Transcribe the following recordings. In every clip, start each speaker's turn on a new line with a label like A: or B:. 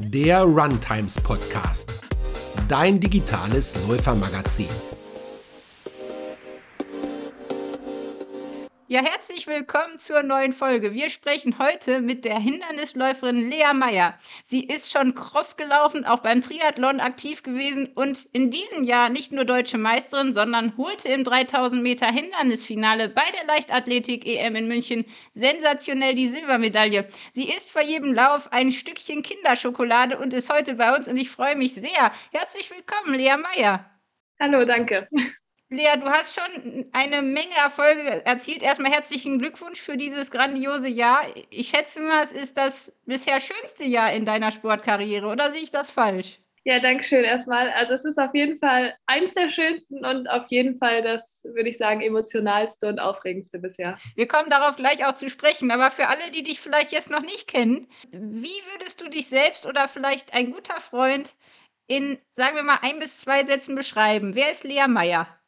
A: der Runtimes Podcast, dein digitales Läufermagazin.
B: Ja, herzlich willkommen zur neuen Folge. Wir sprechen heute mit der Hindernisläuferin Lea Meyer. Sie ist schon Cross gelaufen, auch beim Triathlon aktiv gewesen und in diesem Jahr nicht nur deutsche Meisterin, sondern holte im 3000 Meter Hindernisfinale bei der Leichtathletik EM in München sensationell die Silbermedaille. Sie ist vor jedem Lauf ein Stückchen Kinderschokolade und ist heute bei uns und ich freue mich sehr. Herzlich willkommen, Lea Meyer.
C: Hallo, danke.
B: Lea, du hast schon eine Menge Erfolge erzielt. Erstmal herzlichen Glückwunsch für dieses grandiose Jahr. Ich schätze mal, es ist das bisher schönste Jahr in deiner Sportkarriere, oder sehe ich das falsch?
C: Ja, danke schön erstmal. Also es ist auf jeden Fall eins der schönsten und auf jeden Fall das, würde ich sagen, emotionalste und aufregendste bisher.
B: Wir kommen darauf gleich auch zu sprechen, aber für alle, die dich vielleicht jetzt noch nicht kennen, wie würdest du dich selbst oder vielleicht ein guter Freund in, sagen wir mal, ein bis zwei Sätzen beschreiben? Wer ist Lea Meyer?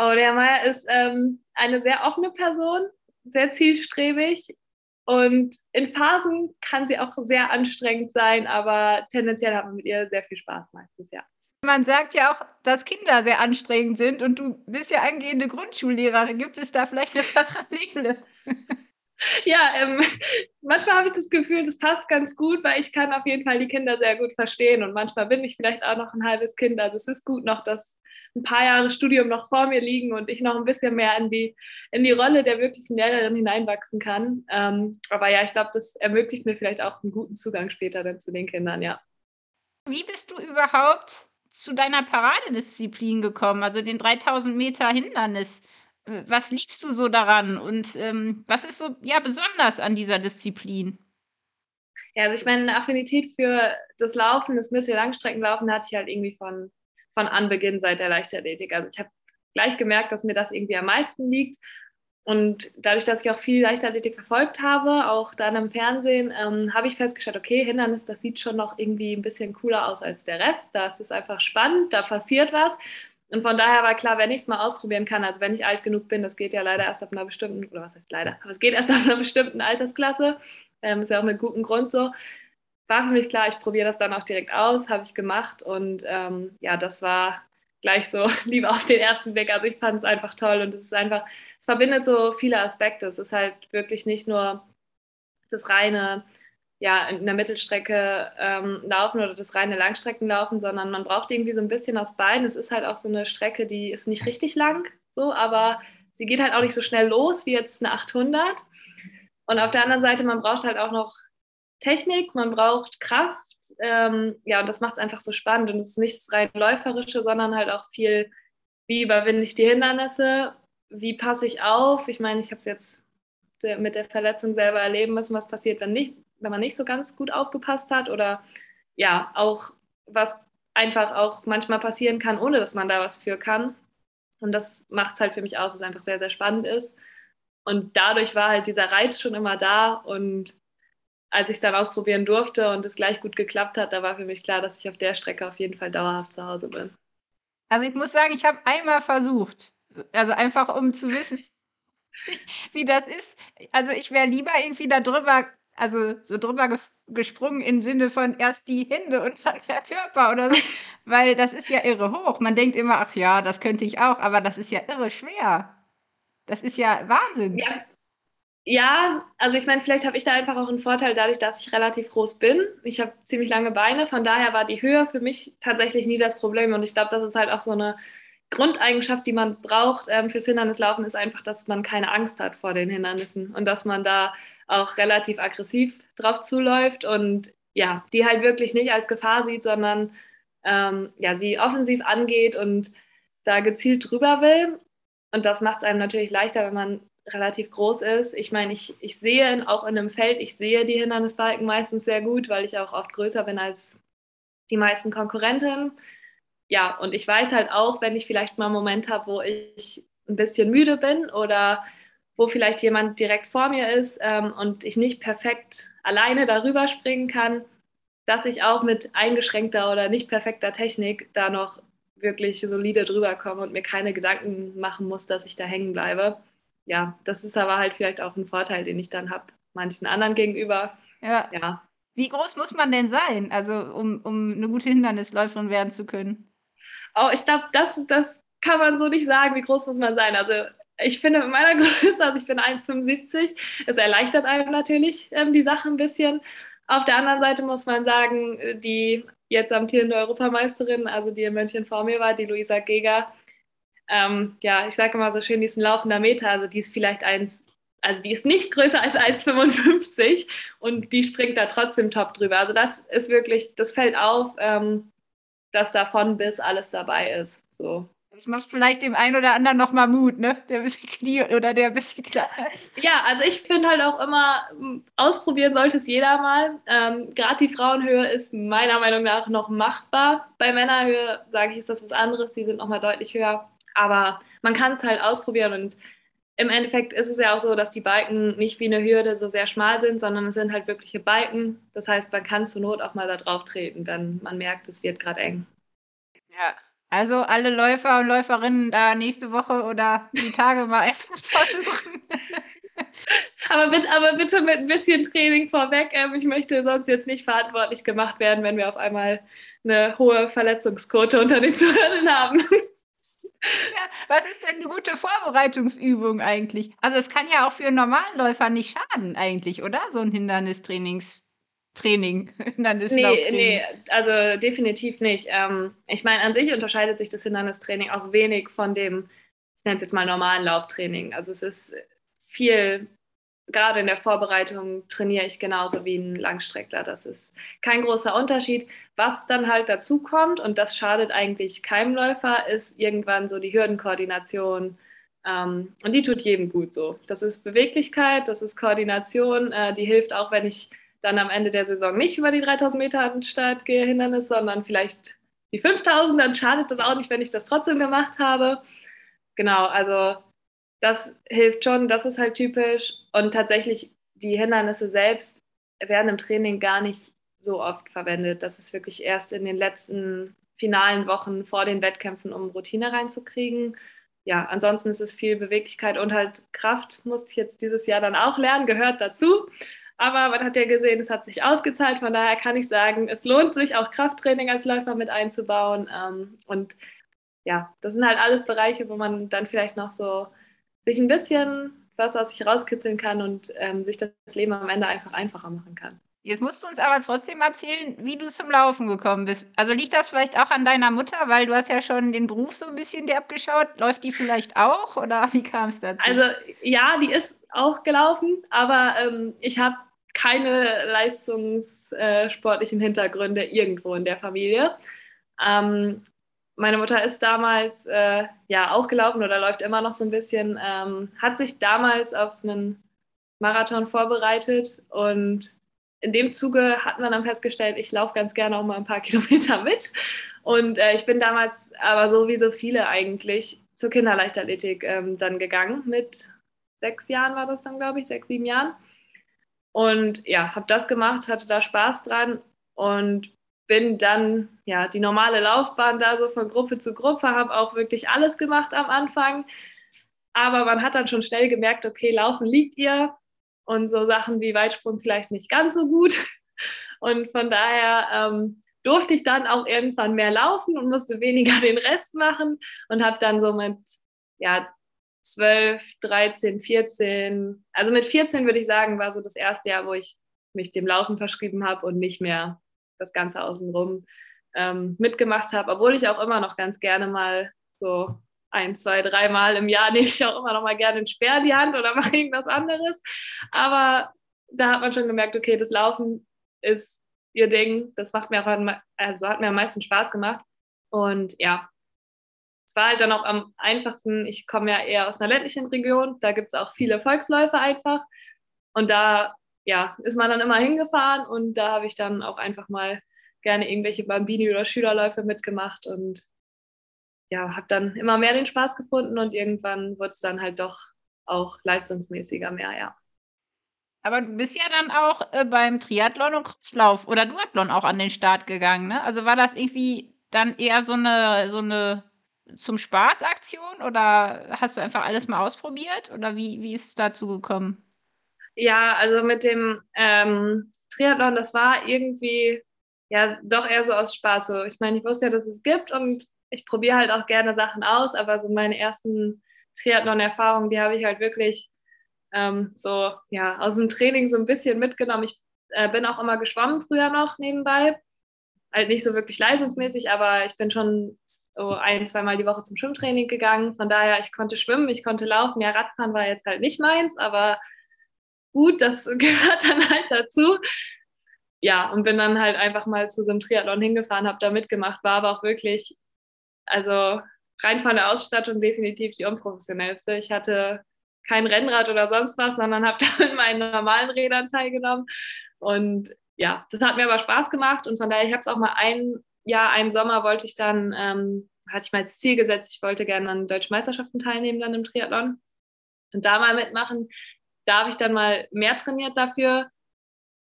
C: Oh, der Meier ist ähm, eine sehr offene Person, sehr zielstrebig und in Phasen kann sie auch sehr anstrengend sein, aber tendenziell hat man mit ihr sehr viel Spaß meistens, ja.
B: Man sagt ja auch, dass Kinder sehr anstrengend sind und du bist ja angehende Grundschullehrerin. Gibt es da vielleicht eine Parallele?
C: Ja, ähm, manchmal habe ich das Gefühl, das passt ganz gut, weil ich kann auf jeden Fall die Kinder sehr gut verstehen und manchmal bin ich vielleicht auch noch ein halbes Kind. Also es ist gut noch, dass ein paar Jahre Studium noch vor mir liegen und ich noch ein bisschen mehr in die, in die Rolle der wirklichen Lehrerin hineinwachsen kann. Ähm, aber ja, ich glaube, das ermöglicht mir vielleicht auch einen guten Zugang später dann zu den Kindern, ja.
B: Wie bist du überhaupt zu deiner Paradedisziplin gekommen, also den 3000 Meter Hindernis? Was liebst du so daran und ähm, was ist so ja, besonders an dieser Disziplin?
C: Ja, also ich meine, Affinität für das Laufen, das Mittel-Langstreckenlaufen hatte ich halt irgendwie von von Anbeginn seit der Leichtathletik. Also ich habe gleich gemerkt, dass mir das irgendwie am meisten liegt. Und dadurch, dass ich auch viel Leichtathletik verfolgt habe, auch dann im Fernsehen, ähm, habe ich festgestellt, okay, Hindernis, das sieht schon noch irgendwie ein bisschen cooler aus als der Rest. Da ist einfach spannend, da passiert was. Und von daher war klar, wenn ich es mal ausprobieren kann, also wenn ich alt genug bin, das geht ja leider erst ab einer bestimmten, oder was heißt leider, aber es geht erst ab einer bestimmten Altersklasse, ähm, ist ja auch mit gutem Grund so, war für mich klar, ich probiere das dann auch direkt aus, habe ich gemacht und ähm, ja, das war gleich so lieber auf den ersten Blick. Also ich fand es einfach toll und es ist einfach, es verbindet so viele Aspekte. Es ist halt wirklich nicht nur das reine, ja, in der Mittelstrecke ähm, laufen oder das reine Langstreckenlaufen, sondern man braucht irgendwie so ein bisschen aus beiden. Es ist halt auch so eine Strecke, die ist nicht richtig lang, so, aber sie geht halt auch nicht so schnell los wie jetzt eine 800. Und auf der anderen Seite, man braucht halt auch noch Technik, man braucht Kraft. Ähm, ja, und das macht es einfach so spannend. Und es ist nicht das rein läuferische, sondern halt auch viel, wie überwinde ich die Hindernisse, wie passe ich auf. Ich meine, ich habe es jetzt mit der Verletzung selber erleben müssen, was passiert, wenn, nicht, wenn man nicht so ganz gut aufgepasst hat. Oder ja, auch was einfach auch manchmal passieren kann, ohne dass man da was für kann. Und das macht es halt für mich aus, dass es einfach sehr, sehr spannend ist. Und dadurch war halt dieser Reiz schon immer da und als ich es dann ausprobieren durfte und es gleich gut geklappt hat, da war für mich klar, dass ich auf der Strecke auf jeden Fall dauerhaft zu Hause bin.
B: Also ich muss sagen, ich habe einmal versucht, also einfach um zu wissen, wie das ist. Also ich wäre lieber irgendwie da drüber, also so drüber ge gesprungen im Sinne von erst die Hände und dann der Körper oder so, weil das ist ja irre hoch. Man denkt immer, ach ja, das könnte ich auch, aber das ist ja irre schwer. Das ist ja Wahnsinn.
C: Ja, ja, also ich meine, vielleicht habe ich da einfach auch einen Vorteil dadurch, dass ich relativ groß bin. Ich habe ziemlich lange Beine, von daher war die Höhe für mich tatsächlich nie das Problem. Und ich glaube, das ist halt auch so eine Grundeigenschaft, die man braucht ähm, fürs Hindernislaufen, ist einfach, dass man keine Angst hat vor den Hindernissen und dass man da auch relativ aggressiv drauf zuläuft und ja, die halt wirklich nicht als Gefahr sieht, sondern ähm, ja, sie offensiv angeht und da gezielt drüber will. Und das macht es einem natürlich leichter, wenn man relativ groß ist. Ich meine, ich, ich sehe auch in einem Feld, ich sehe die Hindernisbalken meistens sehr gut, weil ich auch oft größer bin als die meisten Konkurrentinnen. Ja, und ich weiß halt auch, wenn ich vielleicht mal einen Moment habe, wo ich ein bisschen müde bin oder wo vielleicht jemand direkt vor mir ist ähm, und ich nicht perfekt alleine darüber springen kann, dass ich auch mit eingeschränkter oder nicht perfekter Technik da noch wirklich solide drüber komme und mir keine Gedanken machen muss, dass ich da hängen bleibe ja, das ist aber halt vielleicht auch ein Vorteil, den ich dann habe, manchen anderen gegenüber.
B: Ja. ja. Wie groß muss man denn sein, also um, um eine gute Hindernisläuferin werden zu können?
C: Oh, ich glaube, das, das kann man so nicht sagen, wie groß muss man sein. Also ich finde mit meiner Größe, also ich bin 1,75, es erleichtert einem natürlich ähm, die Sache ein bisschen. Auf der anderen Seite muss man sagen, die jetzt amtierende Europameisterin, also die in München vor mir war, die Luisa Geger, ähm, ja, ich sage immer so schön, die ist ein laufender Meter, also die ist vielleicht 1, also die ist nicht größer als 1,55 und die springt da trotzdem top drüber. Also das ist wirklich, das fällt auf, ähm, dass davon bis alles dabei ist. So.
B: Das macht vielleicht dem einen oder anderen nochmal Mut, ne? Der ein bisschen Knie oder der ein bisschen klar.
C: Ja, also ich finde halt auch immer, ausprobieren sollte es jeder mal. Ähm, Gerade die Frauenhöhe ist meiner Meinung nach noch machbar. Bei Männerhöhe, sage ich, ist das was anderes. Die sind nochmal deutlich höher. Aber man kann es halt ausprobieren und im Endeffekt ist es ja auch so, dass die Balken nicht wie eine Hürde so sehr schmal sind, sondern es sind halt wirkliche Balken. Das heißt, man kann zur Not auch mal da drauf treten, wenn man merkt, es wird gerade eng.
B: Ja, also alle Läufer und Läuferinnen da nächste Woche oder die Tage mal einfach versuchen.
C: aber, bitte, aber bitte mit ein bisschen Training vorweg. Ähm, ich möchte sonst jetzt nicht verantwortlich gemacht werden, wenn wir auf einmal eine hohe Verletzungsquote unter den Zuhörern haben.
B: Ja, was ist denn eine gute Vorbereitungsübung eigentlich? Also es kann ja auch für einen Normalläufer nicht schaden eigentlich, oder? So ein Hindernistraining,
C: Hindernislauftraining. Nee, nee, also definitiv nicht. Ähm, ich meine, an sich unterscheidet sich das Hindernistraining auch wenig von dem, ich nenne es jetzt mal normalen Lauftraining. Also es ist viel gerade in der Vorbereitung trainiere ich genauso wie ein Langstreckler. Das ist kein großer Unterschied. Was dann halt dazu kommt, und das schadet eigentlich keinem Läufer, ist irgendwann so die Hürdenkoordination. Ähm, und die tut jedem gut so. Das ist Beweglichkeit, das ist Koordination, äh, die hilft auch, wenn ich dann am Ende der Saison nicht über die 3000 Meter Start gehe, Hindernis, sondern vielleicht die 5000, dann schadet das auch nicht, wenn ich das trotzdem gemacht habe. Genau, also das hilft schon, das ist halt typisch. Und tatsächlich, die Hindernisse selbst werden im Training gar nicht so oft verwendet. Das ist wirklich erst in den letzten finalen Wochen vor den Wettkämpfen, um Routine reinzukriegen. Ja, ansonsten ist es viel Beweglichkeit und halt Kraft, musste ich jetzt dieses Jahr dann auch lernen, gehört dazu. Aber man hat ja gesehen, es hat sich ausgezahlt. Von daher kann ich sagen, es lohnt sich, auch Krafttraining als Läufer mit einzubauen. Ähm, und ja, das sind halt alles Bereiche, wo man dann vielleicht noch so sich ein bisschen was aus sich rauskitzeln kann und ähm, sich das Leben am Ende einfach einfacher machen kann.
B: Jetzt musst du uns aber trotzdem erzählen, wie du zum Laufen gekommen bist. Also liegt das vielleicht auch an deiner Mutter, weil du hast ja schon den Beruf so ein bisschen dir abgeschaut. Läuft die vielleicht auch oder wie kam es dazu?
C: Also ja, die ist auch gelaufen, aber ähm, ich habe keine leistungssportlichen Hintergründe irgendwo in der Familie. Ähm, meine Mutter ist damals äh, ja auch gelaufen oder läuft immer noch so ein bisschen, ähm, hat sich damals auf einen Marathon vorbereitet und in dem Zuge hat man dann festgestellt, ich laufe ganz gerne auch mal ein paar Kilometer mit. Und äh, ich bin damals aber so wie so viele eigentlich zur Kinderleichtathletik ähm, dann gegangen. Mit sechs Jahren war das dann, glaube ich, sechs, sieben Jahren. Und ja, habe das gemacht, hatte da Spaß dran und bin dann ja die normale Laufbahn da so von Gruppe zu Gruppe, habe auch wirklich alles gemacht am Anfang. Aber man hat dann schon schnell gemerkt, okay, laufen liegt ihr und so Sachen wie Weitsprung vielleicht nicht ganz so gut. Und von daher ähm, durfte ich dann auch irgendwann mehr laufen und musste weniger den Rest machen und habe dann so mit ja, 12, 13, 14, also mit 14 würde ich sagen, war so das erste Jahr, wo ich mich dem Laufen verschrieben habe und nicht mehr das Ganze außenrum ähm, mitgemacht habe, obwohl ich auch immer noch ganz gerne mal so ein, zwei, dreimal im Jahr nehme ich auch immer noch mal gerne einen Speer in die Hand oder mache irgendwas anderes. Aber da hat man schon gemerkt, okay, das Laufen ist ihr Ding. Das macht mir auch, also hat mir am meisten Spaß gemacht. Und ja, es war halt dann auch am einfachsten. Ich komme ja eher aus einer ländlichen Region. Da gibt es auch viele Volksläufe einfach. Und da ja, ist man dann immer hingefahren und da habe ich dann auch einfach mal gerne irgendwelche Bambini- oder Schülerläufe mitgemacht und ja, habe dann immer mehr den Spaß gefunden und irgendwann wurde es dann halt doch auch leistungsmäßiger mehr, ja.
B: Aber du bist ja dann auch äh, beim Triathlon und Crosslauf oder Duathlon auch an den Start gegangen, ne? Also war das irgendwie dann eher so eine, so eine zum Spaß Aktion oder hast du einfach alles mal ausprobiert oder wie, wie ist es dazu gekommen?
C: Ja, also mit dem ähm, Triathlon, das war irgendwie ja doch eher so aus Spaß. So, ich meine, ich wusste ja, dass es gibt und ich probiere halt auch gerne Sachen aus, aber so meine ersten Triathlon-Erfahrungen, die habe ich halt wirklich ähm, so ja aus dem Training so ein bisschen mitgenommen. Ich äh, bin auch immer geschwommen früher noch nebenbei. Halt nicht so wirklich leistungsmäßig, aber ich bin schon so ein, zweimal die Woche zum Schwimmtraining gegangen. Von daher, ich konnte schwimmen, ich konnte laufen. Ja, Radfahren war jetzt halt nicht meins, aber gut, das gehört dann halt dazu. Ja, und bin dann halt einfach mal zu so einem Triathlon hingefahren, habe da mitgemacht, war aber auch wirklich, also rein von der Ausstattung definitiv die unprofessionellste. Ich hatte kein Rennrad oder sonst was, sondern habe da mit meinen normalen Rädern teilgenommen. Und ja, das hat mir aber Spaß gemacht und von daher, ich habe es auch mal ein Jahr, einen Sommer wollte ich dann, ähm, hatte ich mal als Ziel gesetzt, ich wollte gerne an deutschen Meisterschaften teilnehmen dann im Triathlon und da mal mitmachen. Da habe ich dann mal mehr trainiert dafür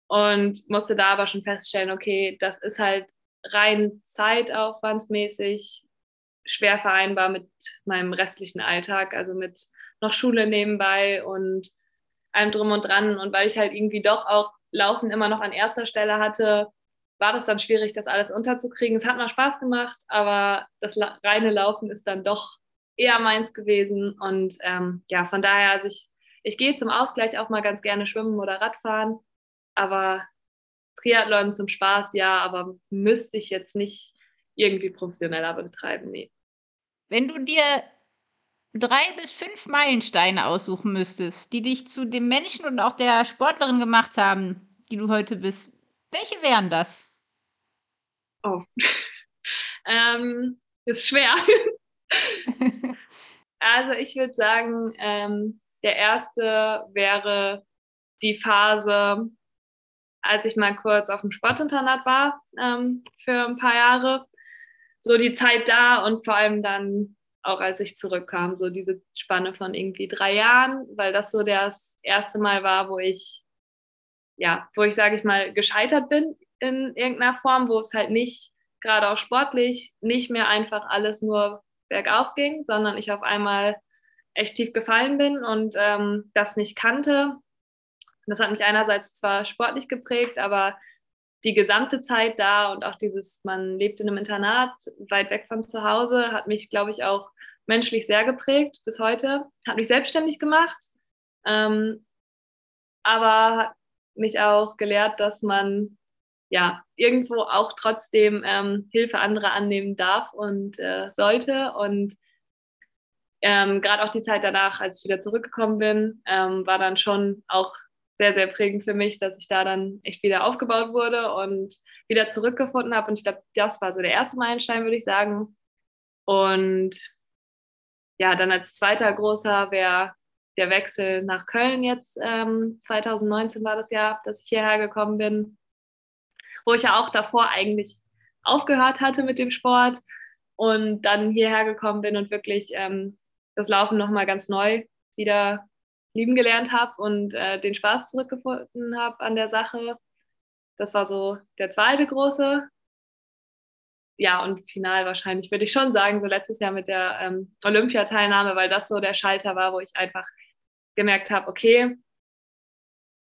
C: und musste da aber schon feststellen, okay, das ist halt rein zeitaufwandsmäßig schwer vereinbar mit meinem restlichen Alltag, also mit noch Schule nebenbei und allem drum und dran. Und weil ich halt irgendwie doch auch Laufen immer noch an erster Stelle hatte, war das dann schwierig, das alles unterzukriegen. Es hat mal Spaß gemacht, aber das reine Laufen ist dann doch eher meins gewesen. Und ähm, ja, von daher, also ich, ich gehe zum Ausgleich auch mal ganz gerne schwimmen oder Radfahren, aber Triathlon zum Spaß, ja, aber müsste ich jetzt nicht irgendwie professioneller betreiben, nee.
B: Wenn du dir drei bis fünf Meilensteine aussuchen müsstest, die dich zu dem Menschen und auch der Sportlerin gemacht haben, die du heute bist, welche wären das?
C: Oh, ähm, ist schwer. also ich würde sagen, ähm, der erste wäre die Phase, als ich mal kurz auf dem Sportinternat war ähm, für ein paar Jahre. So die Zeit da und vor allem dann auch als ich zurückkam, so diese Spanne von irgendwie drei Jahren, weil das so das erste Mal war, wo ich, ja, wo ich, sage ich mal, gescheitert bin in irgendeiner Form, wo es halt nicht, gerade auch sportlich, nicht mehr einfach alles nur bergauf ging, sondern ich auf einmal echt tief gefallen bin und ähm, das nicht kannte. Das hat mich einerseits zwar sportlich geprägt, aber die gesamte Zeit da und auch dieses, man lebt in einem Internat, weit weg von zu Hause, hat mich, glaube ich, auch menschlich sehr geprägt bis heute, hat mich selbstständig gemacht, ähm, aber hat mich auch gelehrt, dass man ja irgendwo auch trotzdem ähm, Hilfe anderer annehmen darf und äh, sollte. Und ähm, gerade auch die Zeit danach, als ich wieder zurückgekommen bin, ähm, war dann schon auch sehr, sehr prägend für mich, dass ich da dann echt wieder aufgebaut wurde und wieder zurückgefunden habe. Und ich glaube, das war so der erste Meilenstein, würde ich sagen. Und ja, dann als zweiter großer wäre der Wechsel nach Köln jetzt. Ähm, 2019 war das Jahr, dass ich hierher gekommen bin, wo ich ja auch davor eigentlich aufgehört hatte mit dem Sport und dann hierher gekommen bin und wirklich ähm, das Laufen nochmal ganz neu wieder lieben gelernt habe und äh, den Spaß zurückgefunden habe an der Sache. Das war so der zweite große ja, und final wahrscheinlich würde ich schon sagen, so letztes Jahr mit der ähm, Olympiateilnahme, weil das so der Schalter war, wo ich einfach gemerkt habe, okay,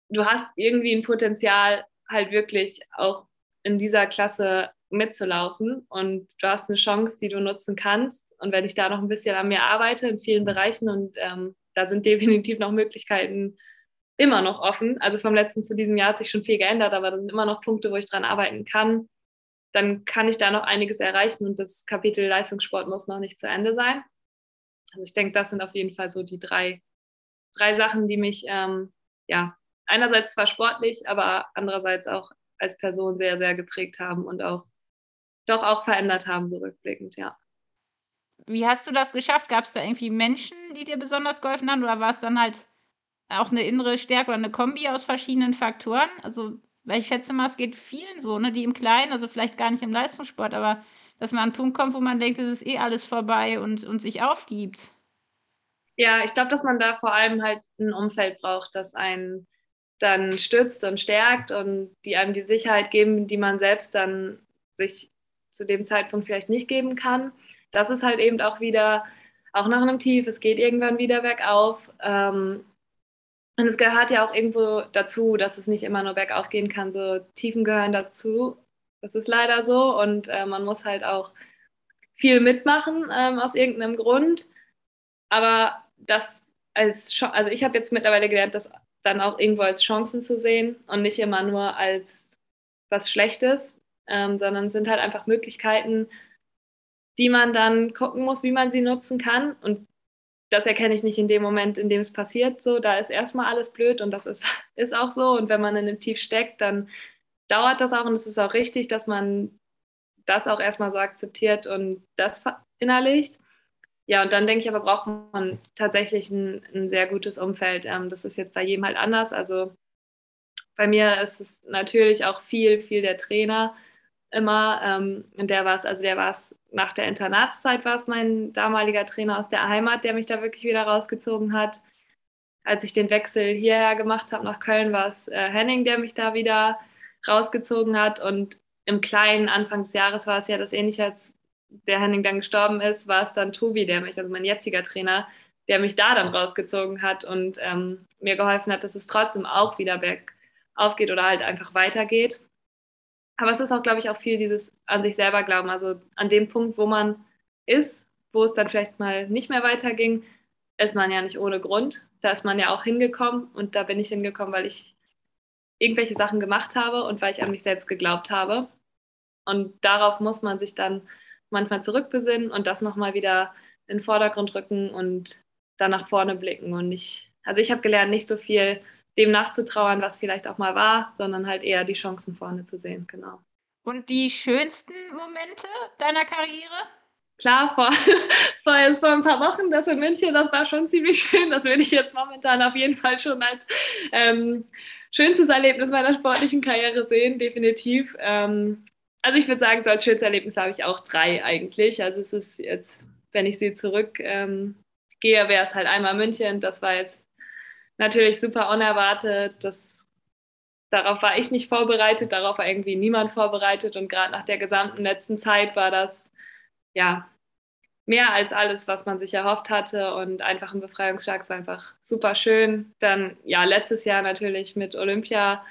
C: du hast irgendwie ein Potenzial, halt wirklich auch in dieser Klasse mitzulaufen und du hast eine Chance, die du nutzen kannst. Und wenn ich da noch ein bisschen an mir arbeite in vielen Bereichen und ähm, da sind definitiv noch Möglichkeiten immer noch offen. Also vom letzten zu diesem Jahr hat sich schon viel geändert, aber da sind immer noch Punkte, wo ich dran arbeiten kann dann kann ich da noch einiges erreichen und das Kapitel Leistungssport muss noch nicht zu Ende sein. Also ich denke, das sind auf jeden Fall so die drei, drei Sachen, die mich ähm, ja einerseits zwar sportlich, aber andererseits auch als Person sehr, sehr geprägt haben und auch doch auch verändert haben, so rückblickend, ja.
B: Wie hast du das geschafft? Gab es da irgendwie Menschen, die dir besonders geholfen haben oder war es dann halt auch eine innere Stärke oder eine Kombi aus verschiedenen Faktoren? Also weil ich schätze mal, es geht vielen so, ne, die im Kleinen, also vielleicht gar nicht im Leistungssport, aber dass man an einen Punkt kommt, wo man denkt, es ist eh alles vorbei und, und sich aufgibt.
C: Ja, ich glaube, dass man da vor allem halt ein Umfeld braucht, das einen dann stützt und stärkt und die einem die Sicherheit geben, die man selbst dann sich zu dem Zeitpunkt vielleicht nicht geben kann. Das ist halt eben auch wieder, auch nach einem Tief, es geht irgendwann wieder bergauf. Ähm, Und es gehört ja auch irgendwo dazu, dass es nicht immer nur bergauf gehen kann. So Tiefen gehören dazu. Das ist leider so. Und äh, man muss halt auch viel mitmachen ähm, aus irgendeinem Grund. Aber das als, also ich habe jetzt mittlerweile gelernt, das dann auch irgendwo als Chancen zu sehen und nicht immer nur als was Schlechtes, ähm, sondern es sind halt einfach Möglichkeiten, die man dann gucken muss, wie man sie nutzen kann. Und das erkenne ich nicht in dem Moment, in dem es passiert. So, da ist erstmal alles blöd und das ist, ist auch so. Und wenn man in einem Tief steckt, dann dauert das auch und es ist auch richtig, dass man das auch erstmal so akzeptiert und das verinnerlicht. Ja, und dann denke ich aber, braucht man tatsächlich ein, ein sehr gutes Umfeld. Ähm, das ist jetzt bei jedem halt anders. Also bei mir ist es natürlich auch viel, viel der Trainer immer. Ähm, und der war es, also der war es nach der Internatszeit, war es mein damaliger Trainer aus der Heimat, der mich da wirklich wieder rausgezogen hat. Als ich den Wechsel hierher gemacht habe nach Köln, war es äh, Henning, der mich da wieder rausgezogen hat. Und im kleinen Anfang des Jahres war es ja das ähnliche, als der Henning dann gestorben ist, war es dann Tobi, der mich, also mein jetziger Trainer, der mich da dann rausgezogen hat und ähm, mir geholfen hat, dass es trotzdem auch wieder bergauf geht oder halt einfach weitergeht. Aber es ist auch, glaube ich, auch viel dieses an sich selber glauben. Also an dem Punkt, wo man ist, wo es dann vielleicht mal nicht mehr weiterging, ist man ja nicht ohne Grund. Da ist man ja auch hingekommen und da bin ich hingekommen, weil ich irgendwelche Sachen gemacht habe und weil ich an mich selbst geglaubt habe. Und darauf muss man sich dann manchmal zurückbesinnen und das nochmal wieder in den Vordergrund rücken und dann nach vorne blicken und nicht, also ich habe gelernt, nicht so viel dem nachzutrauern, was vielleicht auch mal war, sondern halt eher die Chancen vorne zu sehen, genau.
B: Und die schönsten Momente deiner Karriere?
C: Klar, vor, vor, jetzt vor ein paar Wochen, das in München, das war schon ziemlich schön. Das würde ich jetzt momentan auf jeden Fall schon als ähm, schönstes Erlebnis meiner sportlichen Karriere sehen, definitiv. Ähm, also ich würde sagen, so als schönes Erlebnis habe ich auch drei eigentlich. Also es ist jetzt, wenn ich sie zurückgehe, ähm, wäre es halt einmal München. Das war jetzt natürlich super unerwartet. Das, darauf war ich nicht vorbereitet, darauf war irgendwie niemand vorbereitet. Und gerade nach der gesamten letzten Zeit war das ja mehr als alles, was man sich erhofft hatte. Und einfach ein Befreiungsschlag. War einfach super schön. Dann ja, letztes Jahr natürlich mit Olympia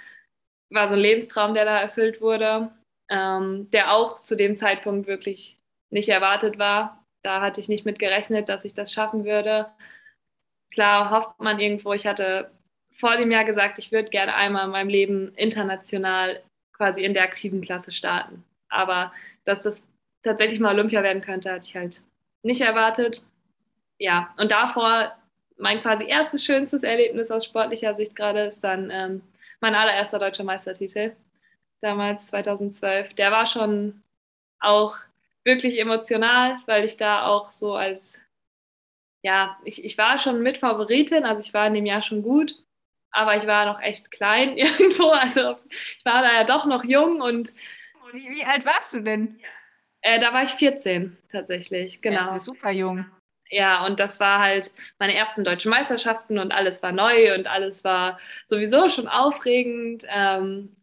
C: war so ein Lebenstraum, der da erfüllt wurde ähm, der auch zu dem Zeitpunkt wirklich nicht erwartet war. Da hatte ich nicht mit gerechnet, dass ich das schaffen würde. Klar hofft man irgendwo, ich hatte vor dem Jahr gesagt, ich würde gerne einmal in meinem Leben international quasi in der aktiven Klasse starten. Aber dass das tatsächlich mal Olympia werden könnte, hatte ich halt nicht erwartet. Ja, und davor mein quasi erstes schönstes Erlebnis aus sportlicher Sicht gerade ist dann ähm, mein allererster deutscher Meistertitel damals 2012, der war schon auch wirklich emotional, weil ich da auch so als, ja, ich, ich war schon mit Favoritin, also ich war in dem Jahr schon gut, aber ich war noch echt klein irgendwo, also ich war da ja doch noch jung und.
B: Wie, wie alt warst du denn?
C: Äh, da war ich 14 tatsächlich, genau. Ja,
B: das ist super jung.
C: Ja, und das war halt meine ersten deutschen Meisterschaften und alles war neu und alles war sowieso schon aufregend. Ähm,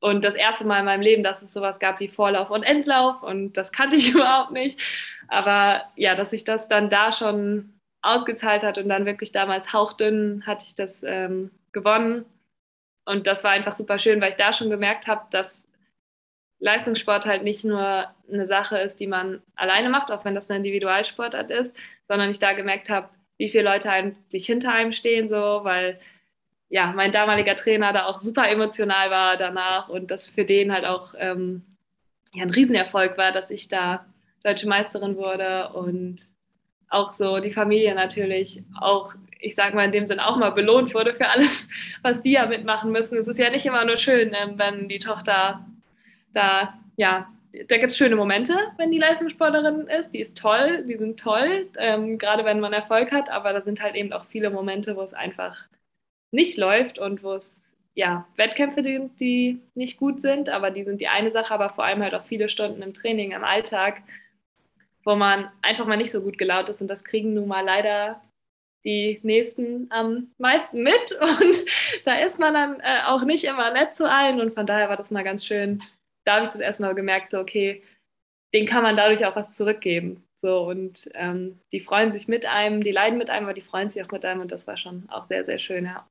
C: und das erste Mal in meinem Leben, dass es sowas gab wie Vorlauf und Endlauf und das kannte ich überhaupt nicht. Aber ja, dass sich das dann da schon ausgezahlt hat und dann wirklich damals hauchdünn hatte ich das ähm, gewonnen. Und das war einfach super schön, weil ich da schon gemerkt habe, dass Leistungssport halt nicht nur eine Sache ist, die man alleine macht, auch wenn das eine Individualsportart ist, sondern ich da gemerkt habe, wie viele Leute eigentlich hinter einem stehen, so, weil ja, mein damaliger Trainer da auch super emotional war danach und das für den halt auch ähm, ja, ein Riesenerfolg war, dass ich da deutsche Meisterin wurde und auch so die Familie natürlich auch, ich sage mal in dem Sinn auch mal belohnt wurde für alles, was die ja mitmachen müssen. Es ist ja nicht immer nur schön, ähm, wenn die Tochter da, ja, da gibt es schöne Momente, wenn die Leistungssportlerin ist. Die ist toll, die sind toll, ähm, gerade wenn man Erfolg hat, aber da sind halt eben auch viele Momente, wo es einfach nicht läuft und wo es ja Wettkämpfe, die, die nicht gut sind, aber die sind die eine Sache, aber vor allem halt auch viele Stunden im Training, im Alltag, wo man einfach mal nicht so gut gelaunt ist und das kriegen nun mal leider die Nächsten am meisten mit und da ist man dann äh, auch nicht immer nett zu allen und von daher war das mal ganz schön. Da habe ich das erstmal gemerkt, so okay, den kann man dadurch auch was zurückgeben. So, und ähm, die freuen sich mit einem, die leiden mit einem, aber die freuen sich auch mit einem und das war schon auch sehr, sehr schön, ja.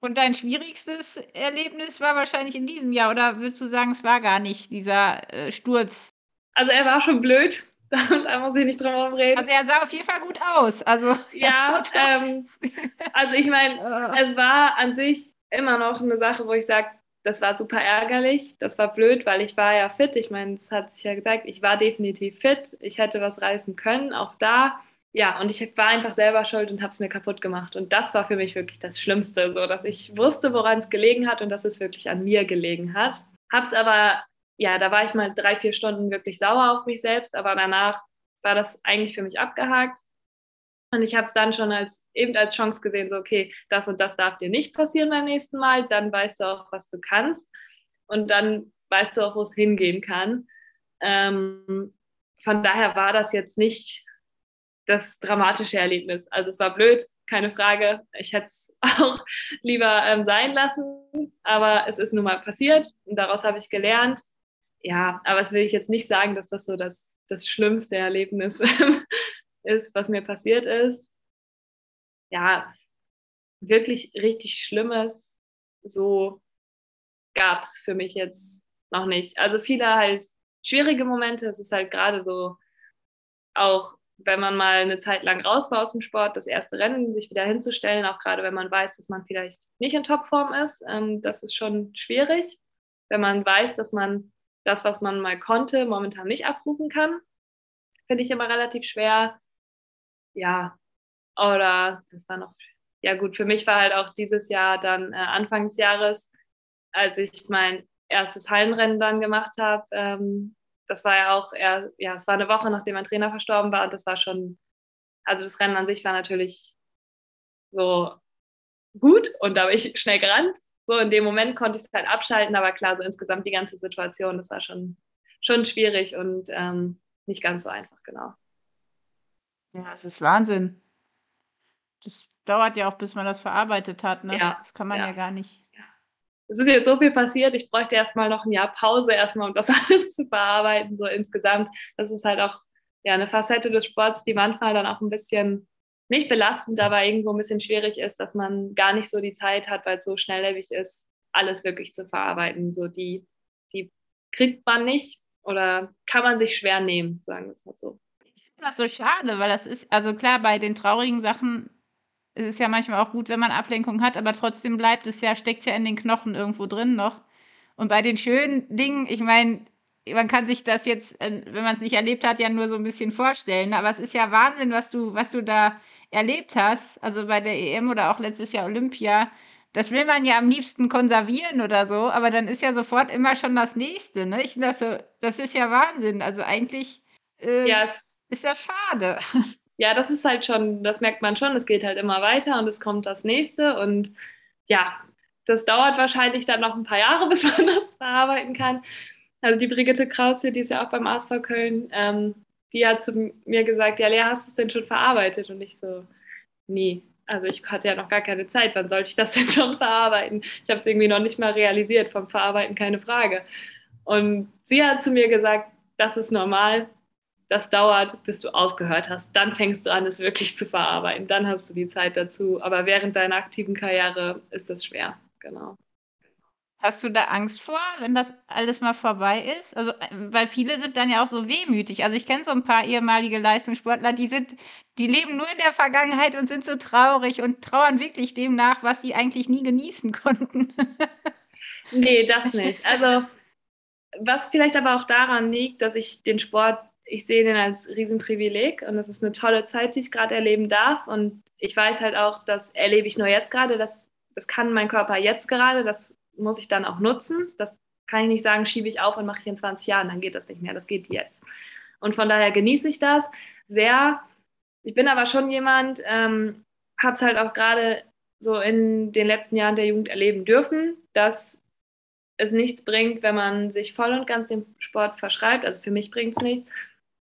B: Und dein schwierigstes Erlebnis war wahrscheinlich in diesem Jahr, oder würdest du sagen, es war gar nicht dieser äh, Sturz?
C: Also er war schon blöd, da muss ich nicht drum herum reden.
B: Also er sah auf jeden Fall gut aus. Also
C: ja, ähm, also ich meine, es war an sich immer noch eine Sache, wo ich sage, das war super ärgerlich, das war blöd, weil ich war ja fit. Ich meine, das hat sich ja gesagt, ich war definitiv fit, ich hätte was reißen können, auch da ja, und ich war einfach selber schuld und habe es mir kaputt gemacht. Und das war für mich wirklich das Schlimmste, so dass ich wusste, woran es gelegen hat und dass es wirklich an mir gelegen hat. Hab's aber, ja, da war ich mal drei, vier Stunden wirklich sauer auf mich selbst, aber danach war das eigentlich für mich abgehakt. Und ich habe es dann schon als eben als Chance gesehen, so okay, das und das darf dir nicht passieren beim nächsten Mal. Dann weißt du auch, was du kannst. Und dann weißt du auch, wo es hingehen kann. Ähm, von daher war das jetzt nicht das dramatische Erlebnis. Also es war blöd, keine Frage. Ich hätte es auch lieber ähm, sein lassen, aber es ist nun mal passiert und daraus habe ich gelernt. Ja, aber es will ich jetzt nicht sagen, dass das so das, das schlimmste Erlebnis ist, was mir passiert ist. Ja, wirklich richtig Schlimmes, so gab es für mich jetzt noch nicht. Also viele halt schwierige Momente. Es ist halt gerade so auch wenn man mal eine Zeit lang raus war aus dem Sport, das erste Rennen sich wieder hinzustellen, auch gerade wenn man weiß, dass man vielleicht nicht in Topform ist, ähm, das ist schon schwierig. Wenn man weiß, dass man das, was man mal konnte, momentan nicht abrufen kann, finde ich immer relativ schwer. Ja, oder das war noch, ja gut, für mich war halt auch dieses Jahr dann äh, Anfang des Jahres, als ich mein erstes Hallenrennen dann gemacht habe, ähm, das war ja auch eher, ja, es war eine Woche, nachdem mein Trainer verstorben war und das war schon, also das Rennen an sich war natürlich so gut und da habe ich schnell gerannt. So in dem Moment konnte ich es halt abschalten, aber klar, so insgesamt die ganze Situation, das war schon, schon schwierig und ähm, nicht ganz so einfach, genau.
B: Ja, es ist Wahnsinn. Das dauert ja auch, bis man das verarbeitet hat, ne? Ja, das kann man ja, ja gar nicht
C: es ist jetzt so viel passiert, ich bräuchte erstmal noch ein Jahr Pause, erstmal, um das alles zu verarbeiten, so insgesamt. Das ist halt auch ja, eine Facette des Sports, die manchmal dann auch ein bisschen nicht belastend, aber irgendwo ein bisschen schwierig ist, dass man gar nicht so die Zeit hat, weil es so schnelllebig ist, alles wirklich zu verarbeiten. So die, die kriegt man nicht oder kann man sich schwer nehmen, sagen wir es mal so.
B: Ich finde das so schade, weil das ist, also klar, bei den traurigen Sachen es ist ja manchmal auch gut, wenn man Ablenkung hat, aber trotzdem bleibt es ja, steckt ja in den Knochen irgendwo drin noch. Und bei den schönen Dingen, ich meine, man kann sich das jetzt, äh, wenn man es nicht erlebt hat, ja nur so ein bisschen vorstellen. Aber es ist ja Wahnsinn, was du, was du da erlebt hast. Also bei der EM oder auch letztes Jahr Olympia. Das will man ja am liebsten konservieren oder so, aber dann ist ja sofort immer schon das nächste. Ne? Ich, das, das ist ja Wahnsinn. Also eigentlich äh, ja, ist das schade.
C: ja, das ist halt schon, das merkt man schon, es geht halt immer weiter und es kommt das nächste und ja, das dauert wahrscheinlich dann noch ein paar Jahre, bis man das verarbeiten kann. Also die Brigitte Kraus hier, die ist ja auch beim ASV Köln, ähm, die hat zu mir gesagt, ja, Lea, hast du es denn schon verarbeitet? Und ich so, nee, also ich hatte ja noch gar keine Zeit, wann sollte ich das denn schon verarbeiten? Ich habe es irgendwie noch nicht mal realisiert, vom Verarbeiten keine Frage. Und sie hat zu mir gesagt, das ist normal, das dauert, bis du aufgehört hast. Dann fängst du an, es wirklich zu verarbeiten. Dann hast du die Zeit dazu. Aber während deiner aktiven Karriere ist das schwer. Genau.
B: Hast du da Angst vor, wenn das alles mal vorbei ist? Also, weil viele sind dann ja auch so wehmütig. Also ich kenne so ein paar ehemalige Leistungssportler, die sind, die leben nur in der Vergangenheit und sind so traurig und trauern wirklich dem nach, was sie eigentlich nie genießen konnten.
C: nee, das nicht. Also, was vielleicht aber auch daran liegt, dass ich den Sport ich sehe den als Riesenprivileg und das ist eine tolle Zeit, die ich gerade erleben darf. Und ich weiß halt auch, das erlebe ich nur jetzt gerade, das, das kann mein Körper jetzt gerade, das muss ich dann auch nutzen. Das kann ich nicht sagen, schiebe ich auf und mache ich in 20 Jahren, dann geht das nicht mehr, das geht jetzt. Und von daher genieße ich das sehr. Ich bin aber schon jemand, ähm, habe es halt auch gerade so in den letzten Jahren der Jugend erleben dürfen, dass es nichts bringt, wenn man sich voll und ganz dem Sport verschreibt. Also für mich bringt es nichts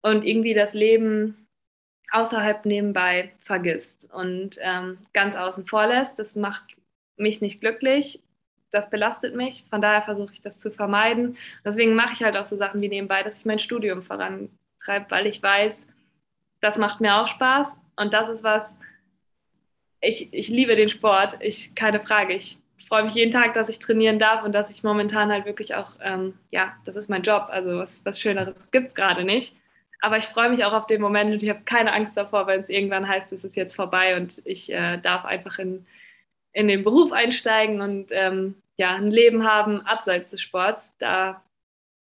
C: und irgendwie das Leben außerhalb nebenbei vergisst und ähm, ganz außen vor lässt. Das macht mich nicht glücklich. Das belastet mich. Von daher versuche ich das zu vermeiden. Deswegen mache ich halt auch so Sachen wie nebenbei, dass ich mein Studium vorantreibe, weil ich weiß, das macht mir auch Spaß. Und das ist was, ich, ich liebe den Sport, ich, keine Frage. Ich freue mich jeden Tag, dass ich trainieren darf und dass ich momentan halt wirklich auch, ähm, ja, das ist mein Job. Also was, was Schöneres gibt es gerade nicht. Aber ich freue mich auch auf den Moment und ich habe keine Angst davor, wenn es irgendwann heißt, es ist jetzt vorbei und ich äh, darf einfach in, in den Beruf einsteigen und ähm, ja, ein Leben haben abseits des Sports. Da,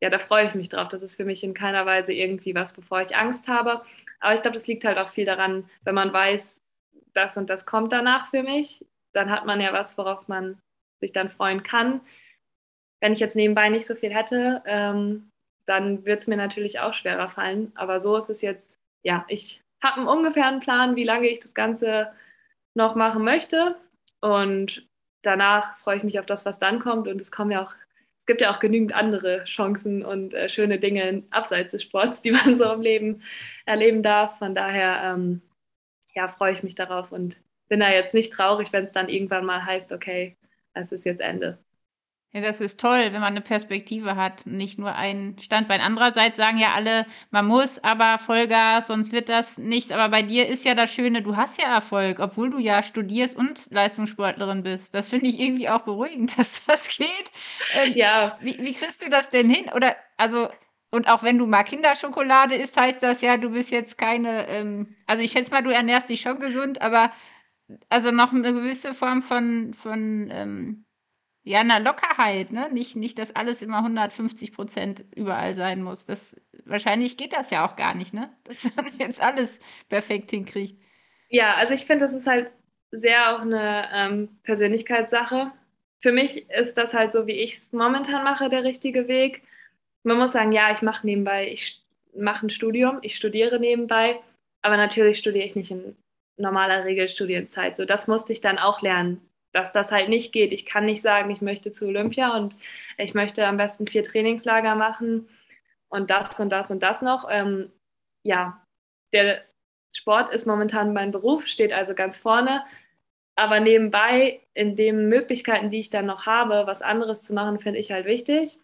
C: ja, da freue ich mich drauf. Das ist für mich in keiner Weise irgendwie was, bevor ich Angst habe. Aber ich glaube, das liegt halt auch viel daran, wenn man weiß, das und das kommt danach für mich, dann hat man ja was, worauf man sich dann freuen kann. Wenn ich jetzt nebenbei nicht so viel hätte, ähm, dann wird es mir natürlich auch schwerer fallen. Aber so ist es jetzt, ja, ich habe einen ungefähren Plan, wie lange ich das Ganze noch machen möchte. Und danach freue ich mich auf das, was dann kommt. Und es kommen ja auch, es gibt ja auch genügend andere Chancen und äh, schöne Dinge abseits des Sports, die man so im Leben erleben darf. Von daher, ähm, ja, freue ich mich darauf und bin da jetzt nicht traurig, wenn es dann irgendwann mal heißt, okay, es ist jetzt Ende.
B: Ja, das ist toll, wenn man eine Perspektive hat, nicht nur ein Standbein. Andererseits sagen ja alle, man muss aber Vollgas, sonst wird das nichts. Aber bei dir ist ja das Schöne, du hast ja Erfolg, obwohl du ja studierst und Leistungssportlerin bist. Das finde ich irgendwie auch beruhigend, dass das geht. Ähm, ja. Wie, wie kriegst du das denn hin? Oder, also, und auch wenn du mal Kinderschokolade isst, heißt das ja, du bist jetzt keine, ähm, also ich schätze mal, du ernährst dich schon gesund, aber also noch eine gewisse Form von, von ähm, ja, einer Lockerheit, ne? Nicht, nicht, dass alles immer 150 Prozent überall sein muss. Das, wahrscheinlich geht das ja auch gar nicht, ne? Dass man jetzt alles perfekt hinkriegt.
C: Ja, also ich finde, das ist halt sehr auch eine ähm, Persönlichkeitssache. Für mich ist das halt so, wie ich es momentan mache, der richtige Weg. Man muss sagen, ja, ich mache nebenbei, ich mache ein Studium, ich studiere nebenbei, aber natürlich studiere ich nicht in normaler Regelstudienzeit. So, das musste ich dann auch lernen dass das halt nicht geht. Ich kann nicht sagen, ich möchte zu Olympia und ich möchte am besten vier Trainingslager machen und das und das und das noch. Ähm, ja, der Sport ist momentan mein Beruf, steht also ganz vorne. Aber nebenbei, in den Möglichkeiten, die ich dann noch habe, was anderes zu machen, finde ich halt wichtig.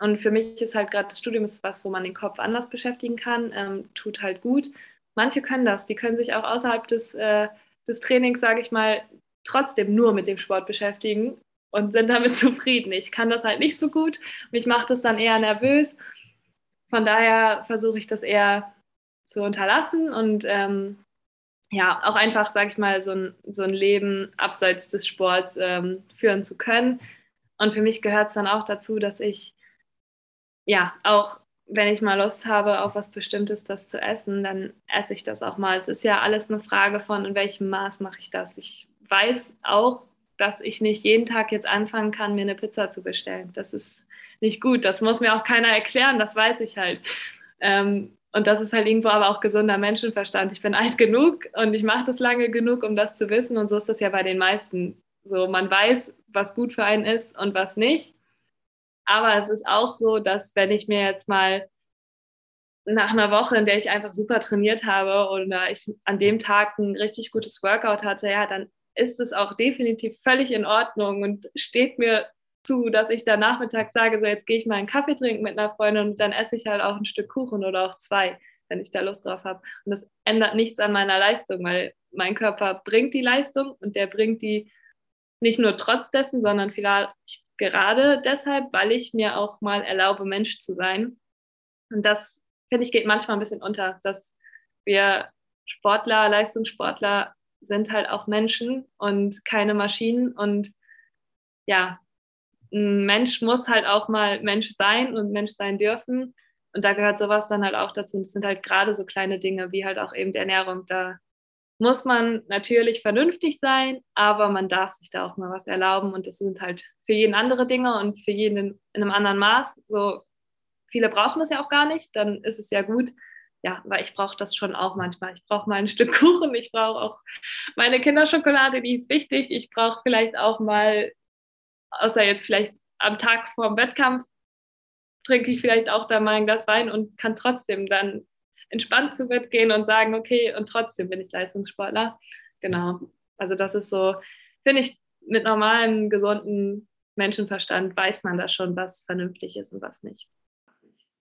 C: Und für mich ist halt gerade das Studium ist was, wo man den Kopf anders beschäftigen kann, ähm, tut halt gut. Manche können das, die können sich auch außerhalb des, äh, des Trainings, sage ich mal, trotzdem nur mit dem Sport beschäftigen und sind damit zufrieden. Ich kann das halt nicht so gut. Mich macht es dann eher nervös. Von daher versuche ich das eher zu unterlassen und ähm, ja, auch einfach, sage ich mal, so ein, so ein Leben abseits des Sports ähm, führen zu können. Und für mich gehört es dann auch dazu, dass ich ja auch wenn ich mal Lust habe auf was Bestimmtes, das zu essen, dann esse ich das auch mal. Es ist ja alles eine Frage von, in welchem Maß mache ich das. Ich weiß auch, dass ich nicht jeden Tag jetzt anfangen kann, mir eine Pizza zu bestellen. Das ist nicht gut. Das muss mir auch keiner erklären, das weiß ich halt. Ähm, und das ist halt irgendwo aber auch gesunder Menschenverstand. Ich bin alt genug und ich mache das lange genug, um das zu wissen. Und so ist das ja bei den meisten. So, man weiß, was gut für einen ist und was nicht. Aber es ist auch so, dass wenn ich mir jetzt mal nach einer Woche, in der ich einfach super trainiert habe oder ich an dem Tag ein richtig gutes Workout hatte, ja, dann ist es auch definitiv völlig in Ordnung und steht mir zu, dass ich da nachmittags sage, so jetzt gehe ich mal einen Kaffee trinken mit einer Freundin und dann esse ich halt auch ein Stück Kuchen oder auch zwei, wenn ich da Lust drauf habe. Und das ändert nichts an meiner Leistung, weil mein Körper bringt die Leistung und der bringt die nicht nur trotz dessen, sondern vielleicht gerade deshalb, weil ich mir auch mal erlaube, Mensch zu sein. Und das, finde ich, geht manchmal ein bisschen unter, dass wir Sportler, Leistungssportler sind halt auch Menschen und keine Maschinen. Und ja, ein Mensch muss halt auch mal Mensch sein und Mensch sein dürfen. Und da gehört sowas dann halt auch dazu. Und das sind halt gerade so kleine Dinge wie halt auch eben die Ernährung. Da muss man natürlich vernünftig sein, aber man darf sich da auch mal was erlauben. Und das sind halt für jeden andere Dinge und für jeden in, in einem anderen Maß. So viele brauchen das ja auch gar nicht. Dann ist es ja gut ja, weil ich brauche das schon auch manchmal. Ich brauche mal ein Stück Kuchen, ich brauche auch meine Kinderschokolade, die ist wichtig. Ich brauche vielleicht auch mal, außer jetzt vielleicht am Tag vor dem Wettkampf, trinke ich vielleicht auch da mal ein Glas Wein und kann trotzdem dann entspannt zu Bett gehen und sagen, okay, und trotzdem bin ich Leistungssportler. Genau. Also das ist so, finde ich, mit normalem, gesunden Menschenverstand weiß man da schon, was vernünftig ist und was nicht.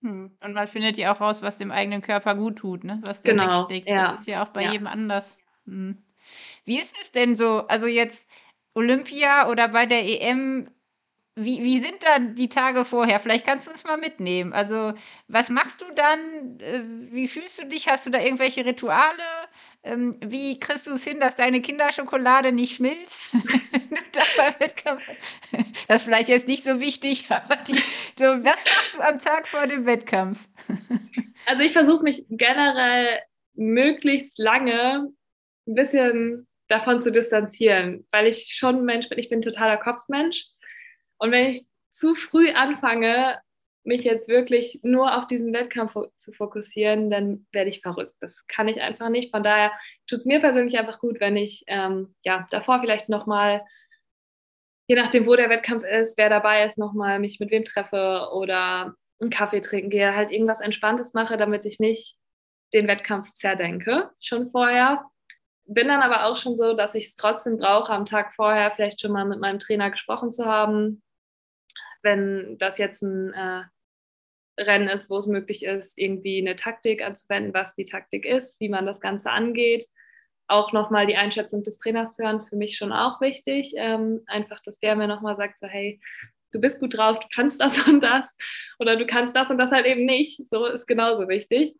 B: Hm. Und man findet ja auch raus, was dem eigenen Körper gut tut, ne? was dem genau, wegsteckt. Ja. Das ist ja auch bei ja. jedem anders. Hm. Wie ist es denn so? Also jetzt Olympia oder bei der EM, wie, wie sind dann die Tage vorher? Vielleicht kannst du uns mal mitnehmen. Also, was machst du dann? Äh, wie fühlst du dich? Hast du da irgendwelche Rituale? Ähm, wie kriegst du es hin, dass deine Kinderschokolade nicht schmilzt? das, ist vielleicht jetzt nicht so wichtig, aber die, so, was machst du am Tag vor dem Wettkampf?
C: also ich versuche mich generell möglichst lange ein bisschen davon zu distanzieren, weil ich schon ein Mensch bin, ich bin totaler Kopfmensch. Und wenn ich zu früh anfange, mich jetzt wirklich nur auf diesen Wettkampf zu fokussieren, dann werde ich verrückt. Das kann ich einfach nicht. Von daher tut es mir persönlich einfach gut, wenn ich ähm, ja, davor vielleicht nochmal, je nachdem, wo der Wettkampf ist, wer dabei ist, nochmal mich mit wem treffe oder einen Kaffee trinken gehe, halt irgendwas Entspanntes mache, damit ich nicht den Wettkampf zerdenke, schon vorher. Bin dann aber auch schon so, dass ich es trotzdem brauche, am Tag vorher vielleicht schon mal mit meinem Trainer gesprochen zu haben, wenn das jetzt ein äh, Rennen ist, wo es möglich ist, irgendwie eine Taktik anzuwenden, was die Taktik ist, wie man das Ganze angeht. Auch nochmal die Einschätzung des Trainers zu hören, ist für mich schon auch wichtig. Ähm, einfach, dass der mir nochmal sagt, so, hey, du bist gut drauf, du kannst das und das oder du kannst das und das halt eben nicht. So ist genauso wichtig.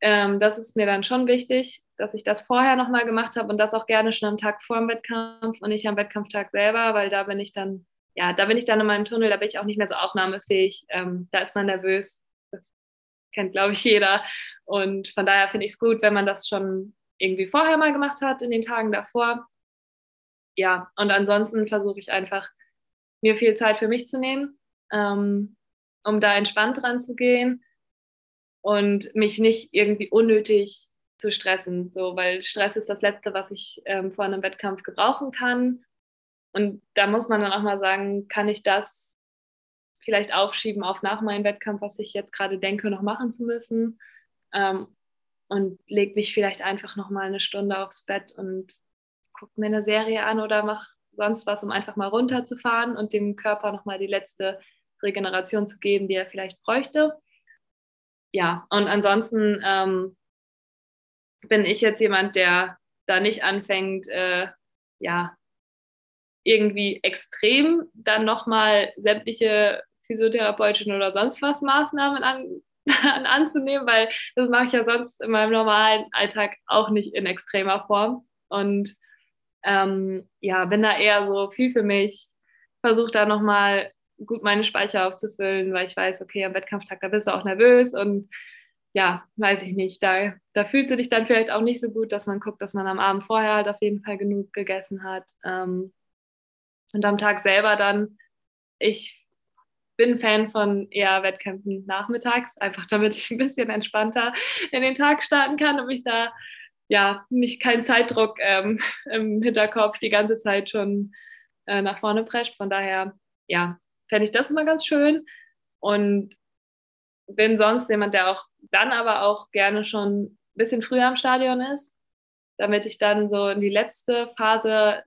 C: Ähm, das ist mir dann schon wichtig, dass ich das vorher nochmal gemacht habe und das auch gerne schon am Tag vor dem Wettkampf und nicht am Wettkampftag selber, weil da bin ich dann ja, da bin ich dann in meinem Tunnel, da bin ich auch nicht mehr so aufnahmefähig. Ähm, da ist man nervös. Das kennt, glaube ich, jeder. Und von daher finde ich es gut, wenn man das schon irgendwie vorher mal gemacht hat, in den Tagen davor. Ja, und ansonsten versuche ich einfach, mir viel Zeit für mich zu nehmen, ähm, um da entspannt dran zu gehen und mich nicht irgendwie unnötig zu stressen, so, weil Stress ist das Letzte, was ich ähm, vor einem Wettkampf gebrauchen kann. Und da muss man dann auch mal sagen, kann ich das vielleicht aufschieben auf nach meinem Wettkampf, was ich jetzt gerade denke, noch machen zu müssen. Ähm, und leg mich vielleicht einfach noch mal eine Stunde aufs Bett und gucke mir eine Serie an oder mache sonst was, um einfach mal runterzufahren und dem Körper noch mal die letzte Regeneration zu geben, die er vielleicht bräuchte. Ja, und ansonsten ähm, bin ich jetzt jemand, der da nicht anfängt, äh, ja, irgendwie extrem dann nochmal sämtliche physiotherapeutischen oder sonst was Maßnahmen an, an, anzunehmen, weil das mache ich ja sonst in meinem normalen Alltag auch nicht in extremer Form. Und ähm, ja, bin da eher so viel für mich, versuche da nochmal gut meine Speicher aufzufüllen, weil ich weiß, okay, am Wettkampftag, da bist du auch nervös und ja, weiß ich nicht, da, da fühlst du dich dann vielleicht auch nicht so gut, dass man guckt, dass man am Abend vorher halt auf jeden Fall genug gegessen hat. Ähm, und am Tag selber dann, ich bin Fan von eher Wettkämpfen nachmittags, einfach damit ich ein bisschen entspannter in den Tag starten kann und mich da ja nicht kein Zeitdruck ähm, im Hinterkopf die ganze Zeit schon äh, nach vorne prescht. Von daher, ja, fände ich das immer ganz schön und bin sonst jemand, der auch dann aber auch gerne schon ein bisschen früher am Stadion ist, damit ich dann so in die letzte Phase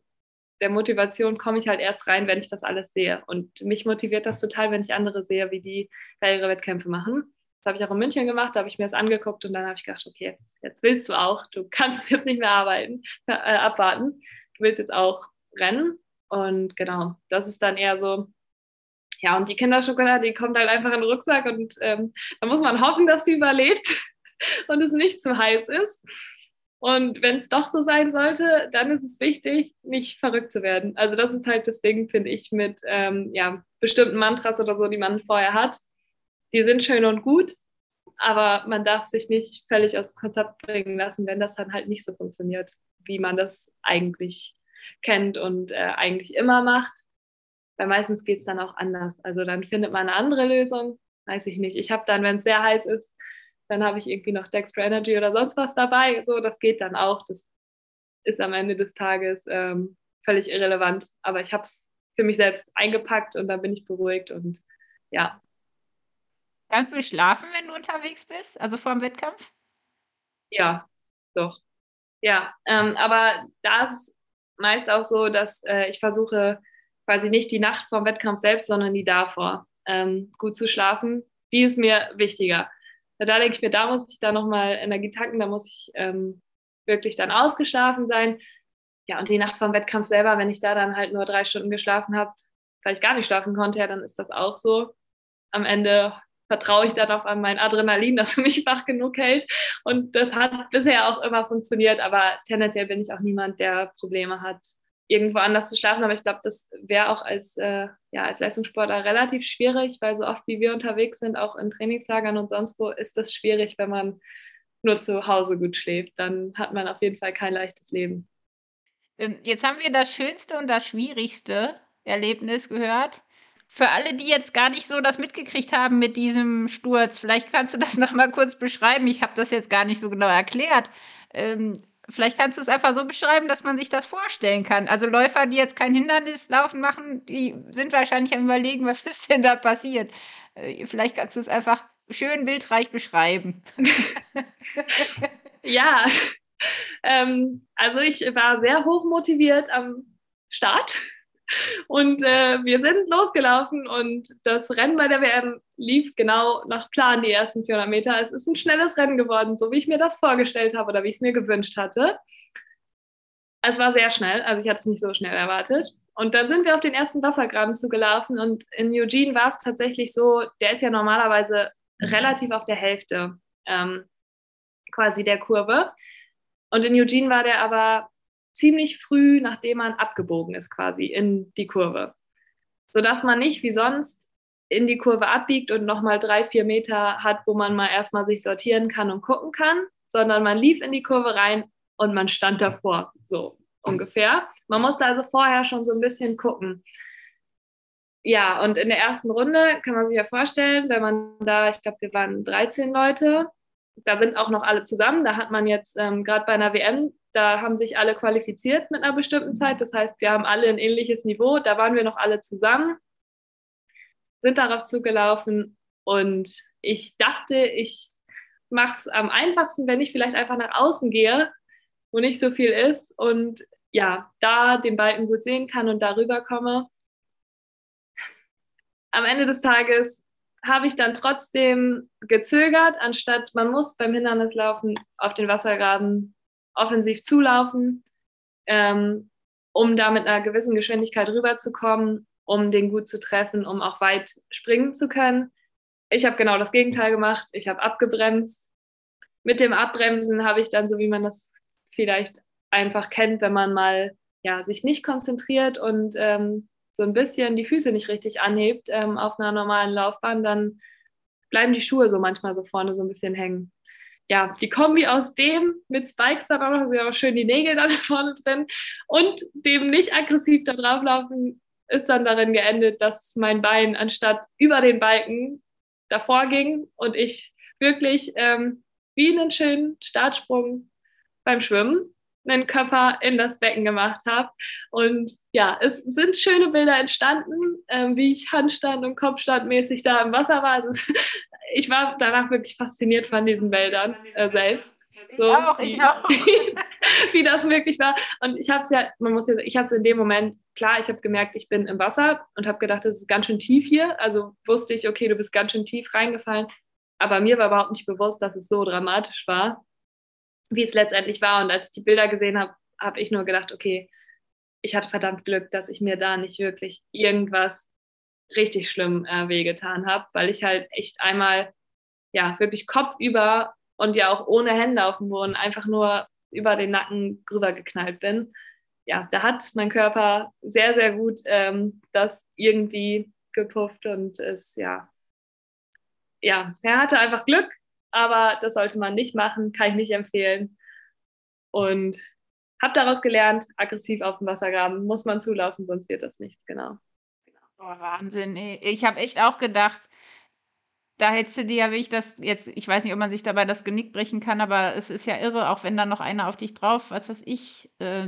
C: der Motivation komme ich halt erst rein, wenn ich das alles sehe. Und mich motiviert das total, wenn ich andere sehe, wie die da ihre Wettkämpfe machen. Das habe ich auch in München gemacht, da habe ich mir das angeguckt und dann habe ich gedacht, okay, jetzt, jetzt willst du auch, du kannst es jetzt nicht mehr arbeiten, äh, abwarten. Du willst jetzt auch rennen. Und genau, das ist dann eher so, ja, und die Kinderschokolade, die kommt halt einfach in den Rucksack und ähm, da muss man hoffen, dass sie überlebt und es nicht zu heiß ist. Und wenn es doch so sein sollte, dann ist es wichtig, nicht verrückt zu werden. Also das ist halt das Ding, finde ich, mit ähm, ja, bestimmten Mantras oder so, die man vorher hat. Die sind schön und gut, aber man darf sich nicht völlig aus dem Konzept bringen lassen, wenn das dann halt nicht so funktioniert, wie man das eigentlich kennt und äh, eigentlich immer macht. Weil meistens geht es dann auch anders. Also dann findet man eine andere Lösung. Weiß ich nicht. Ich habe dann, wenn es sehr heiß ist, dann habe ich irgendwie noch Dextra Energy oder sonst was dabei. So, das geht dann auch. Das ist am Ende des Tages ähm, völlig irrelevant. Aber ich habe es für mich selbst eingepackt und dann bin ich beruhigt und ja.
B: Kannst du schlafen, wenn du unterwegs bist, also vor dem Wettkampf?
C: Ja, doch. Ja, ähm, aber da ist es meist auch so, dass äh, ich versuche quasi nicht die Nacht vor dem Wettkampf selbst, sondern die davor ähm, gut zu schlafen. Die ist mir wichtiger da denke ich mir, da muss ich dann nochmal Energie tanken, da muss ich ähm, wirklich dann ausgeschlafen sein. ja, und die Nacht vom Wettkampf selber, wenn ich da dann halt nur drei Stunden geschlafen habe, weil ich gar nicht schlafen konnte, ja, dann ist das auch so. Am Ende vertraue ich dann auf mein Adrenalin, dass mich wach genug hält. Und das hat bisher auch immer funktioniert, aber tendenziell bin ich auch niemand, der Probleme hat, irgendwo anders zu schlafen. Aber ich glaube, das wäre auch als, äh, ja, als Leistungssportler relativ schwierig, weil so oft wie wir unterwegs sind, auch in Trainingslagern und sonst wo, ist das schwierig, wenn man nur zu Hause gut schläft. Dann hat man auf jeden Fall kein leichtes Leben.
B: Ähm, jetzt haben wir das schönste und das schwierigste Erlebnis gehört. Für alle, die jetzt gar nicht so das mitgekriegt haben mit diesem Sturz, vielleicht kannst du das noch mal kurz beschreiben. Ich habe das jetzt gar nicht so genau erklärt. Ähm, vielleicht kannst du es einfach so beschreiben, dass man sich das vorstellen kann. Also Läufer, die jetzt kein Hindernislaufen machen, die sind wahrscheinlich am überlegen, was ist denn da passiert. Äh, vielleicht kannst du es einfach schön bildreich beschreiben.
C: ja, ähm, also ich war sehr hoch motiviert am Start und äh, wir sind losgelaufen und das Rennen bei der WM lief genau nach Plan, die ersten 400 Meter. Es ist ein schnelles Rennen geworden, so wie ich mir das vorgestellt habe oder wie ich es mir gewünscht hatte. Es war sehr schnell, also ich hatte es nicht so schnell erwartet. Und dann sind wir auf den ersten Wassergraben zugelaufen und in Eugene war es tatsächlich so, der ist ja normalerweise relativ auf der Hälfte ähm, quasi der Kurve. Und in Eugene war der aber ziemlich früh, nachdem man abgebogen ist, quasi in die Kurve. Sodass man nicht wie sonst in die Kurve abbiegt und nochmal drei, vier Meter hat, wo man mal erstmal sich sortieren kann und gucken kann, sondern man lief in die Kurve rein und man stand davor, so ungefähr. Man musste also vorher schon so ein bisschen gucken. Ja, und in der ersten Runde kann man sich ja vorstellen, wenn man da, ich glaube, wir waren 13 Leute, da sind auch noch alle zusammen. Da hat man jetzt ähm, gerade bei einer WM da haben sich alle qualifiziert mit einer bestimmten Zeit. Das heißt, wir haben alle ein ähnliches Niveau. Da waren wir noch alle zusammen, sind darauf zugelaufen und ich dachte, ich mache es am einfachsten, wenn ich vielleicht einfach nach außen gehe, wo nicht so viel ist und ja, da den Balken gut sehen kann und darüber komme. Am Ende des Tages habe ich dann trotzdem gezögert, anstatt man muss beim Hindernislaufen auf den Wassergraben offensiv zulaufen, ähm, um da mit einer gewissen Geschwindigkeit rüberzukommen, um den gut zu treffen, um auch weit springen zu können. Ich habe genau das Gegenteil gemacht. Ich habe abgebremst. Mit dem Abbremsen habe ich dann, so wie man das vielleicht einfach kennt, wenn man mal ja, sich nicht konzentriert und ähm, so ein bisschen die Füße nicht richtig anhebt ähm, auf einer normalen Laufbahn, dann bleiben die Schuhe so manchmal so vorne so ein bisschen hängen. Ja, die Kombi aus dem mit Spikes auch noch, sind auch schön die Nägel da vorne drin und dem nicht aggressiv da drauflaufen, ist dann darin geendet, dass mein Bein anstatt über den Balken davor ging und ich wirklich ähm, wie einen schönen Startsprung beim Schwimmen einen Körper in das Becken gemacht habe. Und ja, es sind schöne Bilder entstanden, äh, wie ich Handstand und Kopfstandmäßig da im Wasser war. Also ich war danach wirklich fasziniert von diesen Bildern äh, selbst.
B: So, ich auch, ich auch.
C: wie das möglich war. Und ich habe es ja, man muss ja, ich habe es in dem Moment, klar, ich habe gemerkt, ich bin im Wasser und habe gedacht, es ist ganz schön tief hier. Also wusste ich, okay, du bist ganz schön tief reingefallen. Aber mir war überhaupt nicht bewusst, dass es so dramatisch war wie es letztendlich war. Und als ich die Bilder gesehen habe, habe ich nur gedacht, okay, ich hatte verdammt Glück, dass ich mir da nicht wirklich irgendwas richtig schlimm äh, wehgetan habe, weil ich halt echt einmal, ja, wirklich kopfüber und ja auch ohne Hände auf dem Boden einfach nur über den Nacken drüber geknallt bin. Ja, da hat mein Körper sehr, sehr gut ähm, das irgendwie gepufft und ist, ja, ja, er hatte einfach Glück, aber das sollte man nicht machen, kann ich nicht empfehlen. Und habe daraus gelernt, aggressiv auf dem Wassergraben muss man zulaufen, sonst wird das nichts, genau.
B: Oh, Wahnsinn, ey. Ich habe echt auch gedacht, da hättest du dir ja, wie ich das jetzt, ich weiß nicht, ob man sich dabei das Genick brechen kann, aber es ist ja irre, auch wenn da noch einer auf dich drauf, was weiß ich, äh,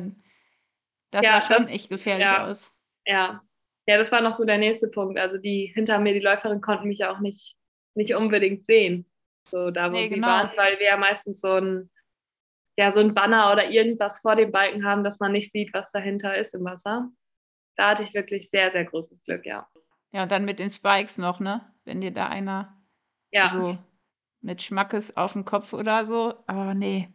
B: das ja, sah schon das, echt gefährlich
C: ja,
B: aus.
C: Ja. Ja, das war noch so der nächste Punkt. Also die hinter mir, die Läuferin, konnten mich auch nicht, nicht unbedingt sehen. So da, wo nee, sie genau. waren, weil wir ja meistens so ein, ja, so ein Banner oder irgendwas vor dem Balken haben, dass man nicht sieht, was dahinter ist im Wasser. Da hatte ich wirklich sehr, sehr großes Glück, ja.
B: Ja, und dann mit den Spikes noch, ne? Wenn dir da einer ja. so mit Schmackes auf dem Kopf oder so. Aber nee.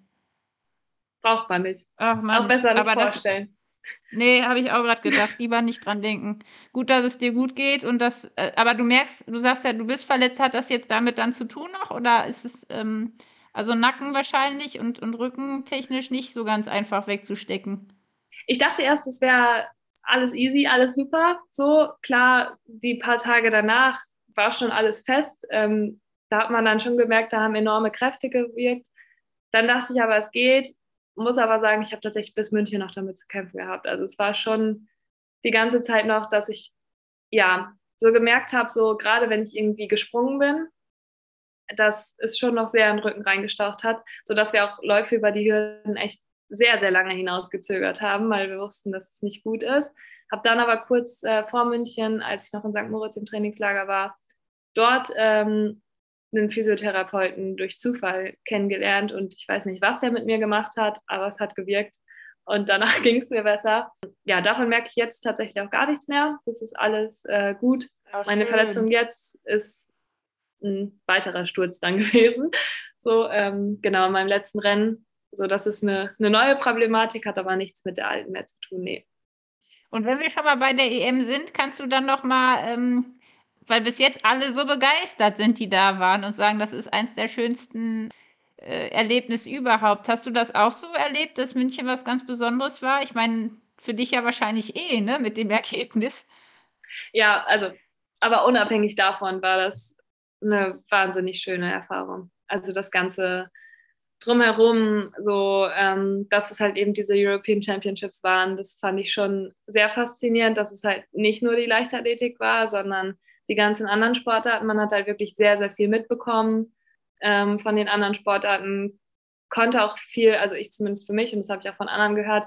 C: braucht man nicht.
B: Ach man,
C: auch besser nicht
B: aber
C: vorstellen.
B: Das, Nee, habe ich auch gerade gedacht. Lieber nicht dran denken. Gut, dass es dir gut geht und das, äh, aber du merkst, du sagst ja, du bist verletzt. Hat das jetzt damit dann zu tun noch oder ist es, ähm, also Nacken wahrscheinlich und, und Rücken technisch nicht so ganz einfach wegzustecken?
C: Ich dachte erst, es wäre alles easy, alles super. So, klar, die paar Tage danach war schon alles fest. Ähm, da hat man dann schon gemerkt, da haben enorme Kräfte gewirkt. Dann dachte ich aber, es geht muss aber sagen, ich habe tatsächlich bis München noch damit zu kämpfen gehabt. Also es war schon die ganze Zeit noch, dass ich ja so gemerkt habe, so gerade wenn ich irgendwie gesprungen bin, dass es schon noch sehr in den Rücken reingestaucht hat, sodass wir auch Läufe über die Hürden echt sehr, sehr lange hinausgezögert haben, weil wir wussten, dass es nicht gut ist. Habe dann aber kurz äh, vor München, als ich noch in St. Moritz im Trainingslager war, dort ähm, einen Physiotherapeuten durch Zufall kennengelernt und ich weiß nicht, was der mit mir gemacht hat, aber es hat gewirkt und danach ging es mir besser. Ja, davon merke ich jetzt tatsächlich auch gar nichts mehr. Das ist alles äh, gut. Ach, Meine schön. Verletzung jetzt ist ein weiterer Sturz dann gewesen. So, ähm, genau, in meinem letzten Rennen. So, das ist eine, eine neue Problematik, hat aber nichts mit der alten mehr zu tun. Nee.
B: Und wenn wir schon mal bei der EM sind, kannst du dann noch mal ähm, weil bis jetzt alle so begeistert sind, die da waren und sagen, das ist eins der schönsten äh, Erlebnisse überhaupt. Hast du das auch so erlebt, dass München was ganz Besonderes war? Ich meine, für dich ja wahrscheinlich eh, ne, mit dem Ergebnis.
C: Ja, also, aber unabhängig davon war das eine wahnsinnig schöne Erfahrung. Also das ganze drumherum, so ähm, dass es halt eben diese European Championships waren, das fand ich schon sehr faszinierend, dass es halt nicht nur die Leichtathletik war, sondern die ganzen anderen Sportarten. Man hat halt wirklich sehr, sehr viel mitbekommen ähm, von den anderen Sportarten. Konnte auch viel, also ich zumindest für mich, und das habe ich auch von anderen gehört,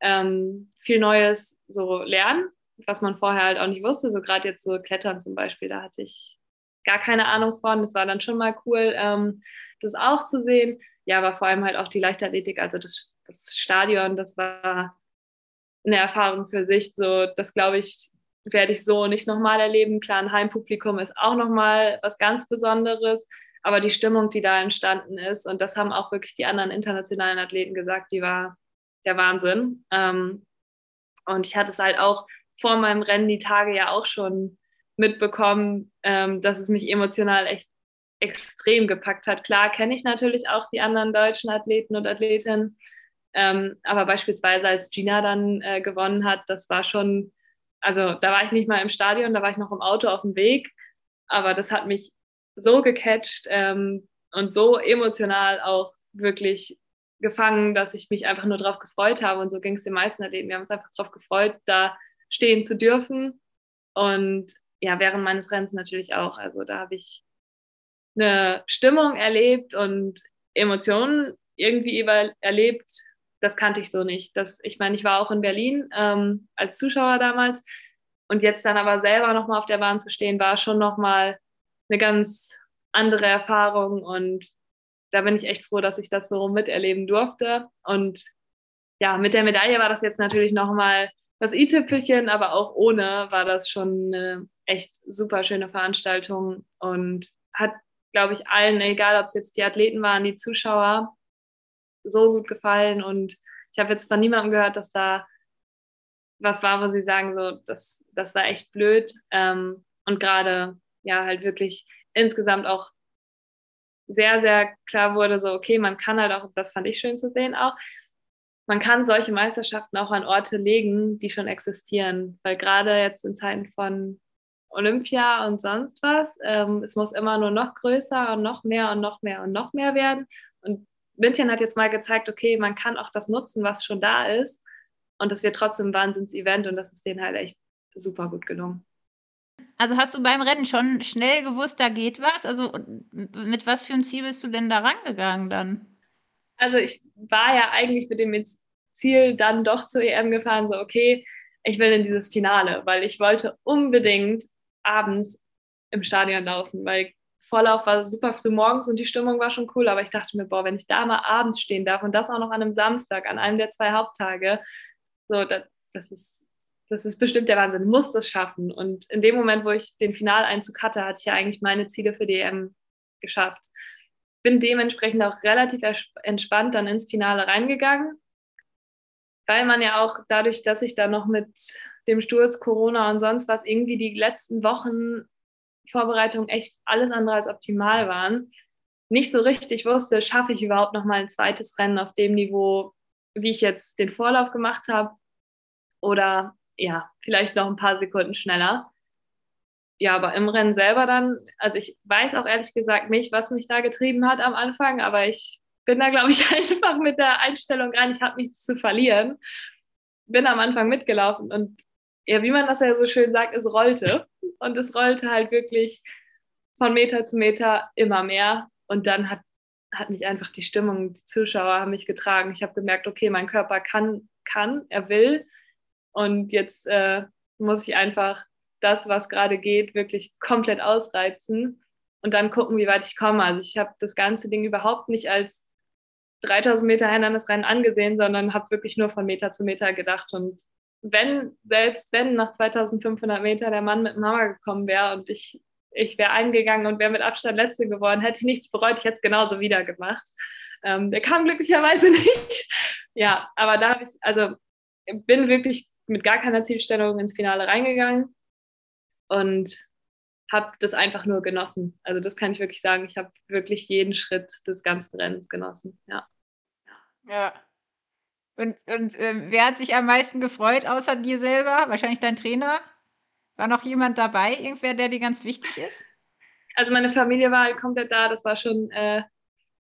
C: ähm, viel Neues so lernen, was man vorher halt auch nicht wusste. So gerade jetzt so Klettern zum Beispiel, da hatte ich gar keine Ahnung von. Das war dann schon mal cool, ähm, das auch zu sehen. Ja, aber vor allem halt auch die Leichtathletik, also das, das Stadion, das war eine Erfahrung für sich. So, das glaube ich, werde ich so nicht nochmal erleben. Klar, ein Heimpublikum ist auch nochmal was ganz Besonderes, aber die Stimmung, die da entstanden ist, und das haben auch wirklich die anderen internationalen Athleten gesagt, die war der Wahnsinn. Ähm, und ich hatte es halt auch vor meinem Rennen die Tage ja auch schon mitbekommen, ähm, dass es mich emotional echt extrem gepackt hat. Klar kenne ich natürlich auch die anderen deutschen Athleten und Athletinnen, ähm, aber beispielsweise als Gina dann äh, gewonnen hat, das war schon also da war ich nicht mal im Stadion, da war ich noch im Auto auf dem Weg, aber das hat mich so gecatcht ähm, und so emotional auch wirklich gefangen, dass ich mich einfach nur darauf gefreut habe und so ging es den meisten Athleten. Wir haben uns einfach darauf gefreut, da stehen zu dürfen und ja, während meines Rennens natürlich auch. Also da habe ich eine Stimmung erlebt und Emotionen irgendwie erlebt, das kannte ich so nicht. Das, ich meine, ich war auch in Berlin ähm, als Zuschauer damals und jetzt dann aber selber nochmal auf der Bahn zu stehen, war schon nochmal eine ganz andere Erfahrung und da bin ich echt froh, dass ich das so miterleben durfte. Und ja, mit der Medaille war das jetzt natürlich nochmal das i-Tüpfelchen, aber auch ohne war das schon eine echt super schöne Veranstaltung und hat, glaube ich, allen, egal ob es jetzt die Athleten waren, die Zuschauer, so gut gefallen und ich habe jetzt von niemandem gehört, dass da was war, wo sie sagen, so, das, das war echt blöd. Ähm, und gerade, ja, halt wirklich insgesamt auch sehr, sehr klar wurde, so, okay, man kann halt auch, das fand ich schön zu sehen auch, man kann solche Meisterschaften auch an Orte legen, die schon existieren. Weil gerade jetzt in Zeiten von Olympia und sonst was, ähm, es muss immer nur noch größer und noch mehr und noch mehr und noch mehr werden. Und München hat jetzt mal gezeigt, okay, man kann auch das nutzen, was schon da ist. Und das wird trotzdem ein Wahnsinns-Event und das ist denen halt echt super gut gelungen.
B: Also hast du beim Rennen schon schnell gewusst, da geht was? Also mit was für ein Ziel bist du denn da rangegangen dann?
C: Also ich war ja eigentlich mit dem Ziel dann doch zur EM gefahren, so okay, ich will in dieses Finale, weil ich wollte unbedingt abends im Stadion laufen, weil Vorlauf war super früh morgens und die Stimmung war schon cool, aber ich dachte mir, boah, wenn ich da mal abends stehen darf und das auch noch an einem Samstag, an einem der zwei Haupttage, so, das, das ist, das ist bestimmt der Wahnsinn, ich muss das schaffen. Und in dem Moment, wo ich den Finaleinzug hatte, hatte ich ja eigentlich meine Ziele für die EM geschafft. bin dementsprechend auch relativ entspannt dann ins Finale reingegangen, weil man ja auch dadurch, dass ich da noch mit dem Sturz, Corona und sonst was irgendwie die letzten Wochen Vorbereitung echt alles andere als optimal waren, nicht so richtig wusste, schaffe ich überhaupt noch mal ein zweites Rennen auf dem Niveau, wie ich jetzt den Vorlauf gemacht habe oder ja, vielleicht noch ein paar Sekunden schneller. Ja, aber im Rennen selber dann, also ich weiß auch ehrlich gesagt nicht, was mich da getrieben hat am Anfang, aber ich bin da, glaube ich, einfach mit der Einstellung rein, ich habe nichts zu verlieren. Bin am Anfang mitgelaufen und ja, wie man das ja so schön sagt, es rollte. Und es rollte halt wirklich von Meter zu Meter immer mehr. Und dann hat, hat mich einfach die Stimmung, die Zuschauer haben mich getragen. Ich habe gemerkt, okay, mein Körper kann, kann, er will. Und jetzt äh, muss ich einfach das, was gerade geht, wirklich komplett ausreizen und dann gucken, wie weit ich komme. Also ich habe das ganze Ding überhaupt nicht als 3000 Meter Hindernisrennen angesehen, sondern habe wirklich nur von Meter zu Meter gedacht und wenn, selbst wenn nach 2500 Meter der Mann mit dem Hammer gekommen wäre und ich, ich wäre eingegangen und wäre mit Abstand Letzte geworden, hätte ich nichts bereut, ich hätte es genauso wieder gemacht. Ähm, der kam glücklicherweise nicht. ja, aber da habe ich, also bin wirklich mit gar keiner Zielstellung ins Finale reingegangen und habe das einfach nur genossen. Also das kann ich wirklich sagen. Ich habe wirklich jeden Schritt des ganzen Rennens genossen. Ja.
B: Ja, und, und äh, wer hat sich am meisten gefreut, außer dir selber? Wahrscheinlich dein Trainer? War noch jemand dabei? Irgendwer, der dir ganz wichtig ist?
C: Also meine Familie war halt komplett da. Das war schon äh,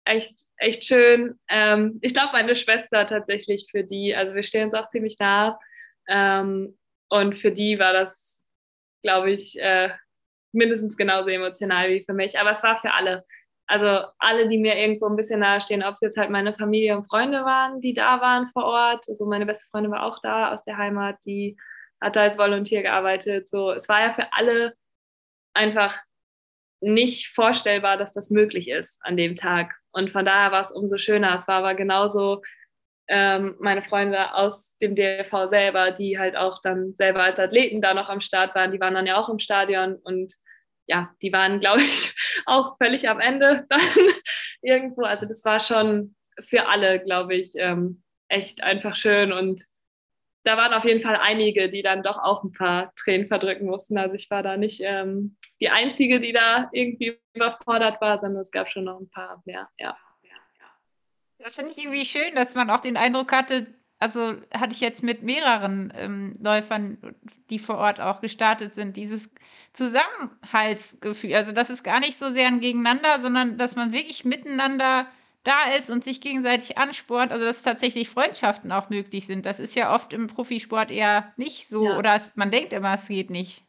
C: echt, echt schön. Ähm, ich glaube, meine Schwester tatsächlich für die, also wir stehen uns auch ziemlich nah. Ähm, und für die war das, glaube ich, äh, mindestens genauso emotional wie für mich. Aber es war für alle also alle, die mir irgendwo ein bisschen nahestehen, ob es jetzt halt meine Familie und Freunde waren, die da waren vor Ort. Also meine beste Freundin war auch da aus der Heimat, die hat da als Volontär gearbeitet. So, es war ja für alle einfach nicht vorstellbar, dass das möglich ist an dem Tag. Und von daher war es umso schöner. Es war aber genauso ähm, meine Freunde aus dem DLV selber, die halt auch dann selber als Athleten da noch am Start waren, die waren dann ja auch im Stadion und ja, die waren, glaube ich, auch völlig am Ende dann irgendwo. Also das war schon für alle, glaube ich, ähm, echt einfach schön. Und da waren auf jeden Fall einige, die dann doch auch ein paar Tränen verdrücken mussten. Also ich war da nicht ähm, die Einzige, die da irgendwie überfordert war, sondern es gab schon noch ein paar mehr, ja.
B: Das finde ich irgendwie schön, dass man auch den Eindruck hatte, also hatte ich jetzt mit mehreren ähm, Läufern, die vor Ort auch gestartet sind, dieses Zusammenhaltsgefühl. Also das ist gar nicht so sehr ein Gegeneinander, sondern dass man wirklich miteinander da ist und sich gegenseitig anspornt, also dass tatsächlich Freundschaften auch möglich sind. Das ist ja oft im Profisport eher nicht so ja. oder es, man denkt immer, es geht nicht.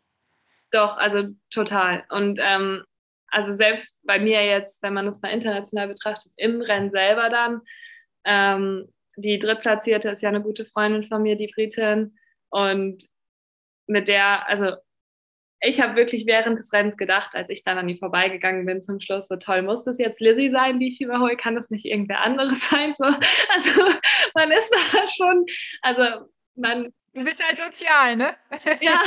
C: Doch, also total. Und ähm, also selbst bei mir jetzt, wenn man das mal international betrachtet, im Rennen selber dann, ähm, die Drittplatzierte ist ja eine gute Freundin von mir, die Britin. Und mit der, also ich habe wirklich während des Rennens gedacht, als ich dann an die vorbeigegangen bin zum Schluss, so toll, muss das jetzt Lizzie sein, die ich überhole? Kann das nicht irgendwer anderes sein? So, also man ist da schon, also man.
B: Du bist halt sozial, ne?
C: ja,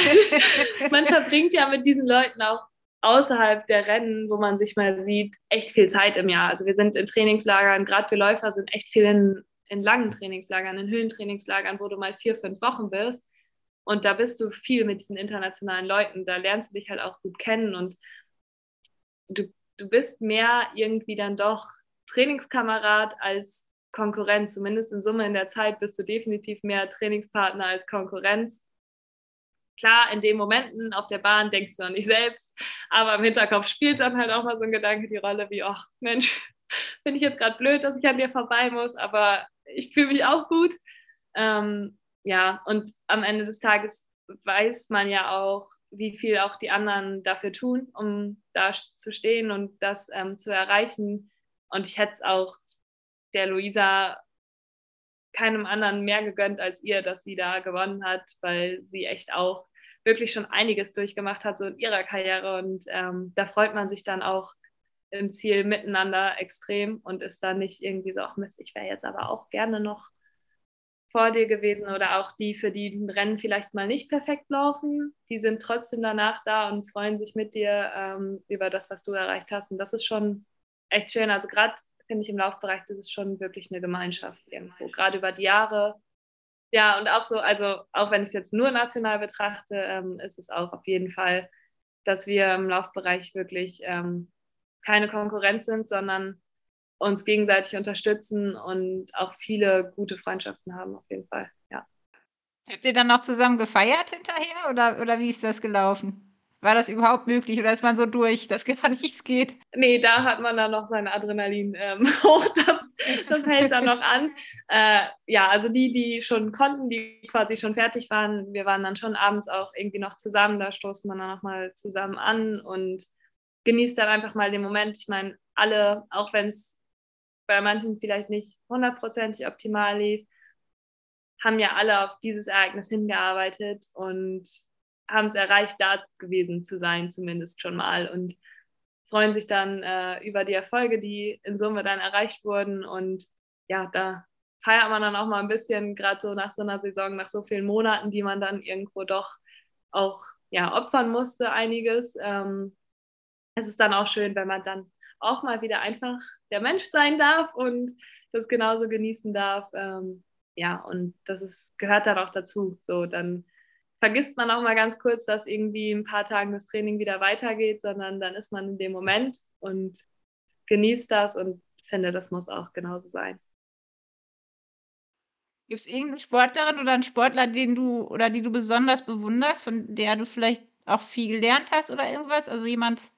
C: man verbringt ja mit diesen Leuten auch außerhalb der Rennen, wo man sich mal sieht, echt viel Zeit im Jahr. Also wir sind in Trainingslagern, gerade für Läufer sind echt viel in in langen Trainingslagern, in Höhentrainingslagern, wo du mal vier, fünf Wochen bist. Und da bist du viel mit diesen internationalen Leuten. Da lernst du dich halt auch gut kennen und du, du bist mehr irgendwie dann doch Trainingskamerad als Konkurrent. Zumindest in Summe in der Zeit bist du definitiv mehr Trainingspartner als Konkurrenz. Klar, in den Momenten auf der Bahn denkst du noch nicht selbst, aber im Hinterkopf spielt dann halt auch mal so ein Gedanke die Rolle wie, ach Mensch, finde ich jetzt gerade blöd, dass ich an dir vorbei muss, aber ich fühle mich auch gut. Ähm, ja, und am Ende des Tages weiß man ja auch, wie viel auch die anderen dafür tun, um da zu stehen und das ähm, zu erreichen. Und ich hätte es auch der Luisa keinem anderen mehr gegönnt als ihr, dass sie da gewonnen hat, weil sie echt auch wirklich schon einiges durchgemacht hat, so in ihrer Karriere. Und ähm, da freut man sich dann auch, im Ziel miteinander extrem und ist dann nicht irgendwie so, ach Mist, ich wäre jetzt aber auch gerne noch vor dir gewesen oder auch die, für die ein Rennen vielleicht mal nicht perfekt laufen, die sind trotzdem danach da und freuen sich mit dir ähm, über das, was du erreicht hast. Und das ist schon echt schön. Also gerade finde ich im Laufbereich, das ist schon wirklich eine Gemeinschaft irgendwo, gerade über die Jahre. Ja, und auch so, also auch wenn ich es jetzt nur national betrachte, ähm, ist es auch auf jeden Fall, dass wir im Laufbereich wirklich ähm, keine Konkurrenz sind, sondern uns gegenseitig unterstützen und auch viele gute Freundschaften haben, auf jeden Fall, ja.
B: Habt ihr dann noch zusammen gefeiert hinterher oder, oder wie ist das gelaufen? War das überhaupt möglich oder ist man so durch, dass gar nichts geht?
C: Nee, da hat man dann noch sein Adrenalin ähm, hoch, das, das hält dann noch an. Äh, ja, also die, die schon konnten, die quasi schon fertig waren, wir waren dann schon abends auch irgendwie noch zusammen, da stoßt man dann nochmal zusammen an und genießt dann einfach mal den Moment. Ich meine, alle, auch wenn es bei manchen vielleicht nicht hundertprozentig optimal lief, haben ja alle auf dieses Ereignis hingearbeitet und haben es erreicht, da gewesen zu sein, zumindest schon mal. Und freuen sich dann äh, über die Erfolge, die in Summe dann erreicht wurden. Und ja, da feiert man dann auch mal ein bisschen, gerade so nach so einer Saison, nach so vielen Monaten, die man dann irgendwo doch auch ja, opfern musste, einiges. Ähm, es ist dann auch schön, wenn man dann auch mal wieder einfach der Mensch sein darf und das genauso genießen darf. Ähm, ja, und das ist, gehört dann auch dazu. So, dann vergisst man auch mal ganz kurz, dass irgendwie ein paar Tagen das Training wieder weitergeht, sondern dann ist man in dem Moment und genießt das und finde, das muss auch genauso sein.
B: Gibt es irgendeine Sportlerin oder einen Sportler, den du oder die du besonders bewunderst, von der du vielleicht auch viel gelernt hast oder irgendwas? Also jemand,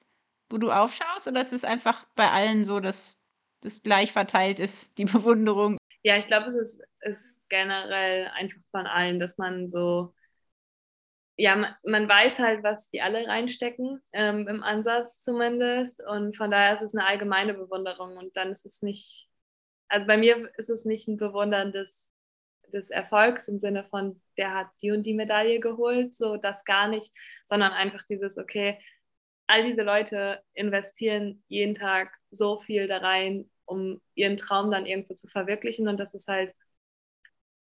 B: wo du aufschaust, oder ist es einfach bei allen so, dass das gleich verteilt ist, die Bewunderung?
C: Ja, ich glaube, es ist, ist generell einfach von allen, dass man so ja, man, man, weiß halt, was die alle reinstecken, ähm, im Ansatz zumindest. Und von daher ist es eine allgemeine Bewunderung. Und dann ist es nicht, also bei mir ist es nicht ein Bewundern des, des Erfolgs im Sinne von, der hat die und die Medaille geholt, so das gar nicht, sondern einfach dieses, okay, all diese Leute investieren jeden Tag so viel da rein, um ihren Traum dann irgendwo zu verwirklichen. Und das ist halt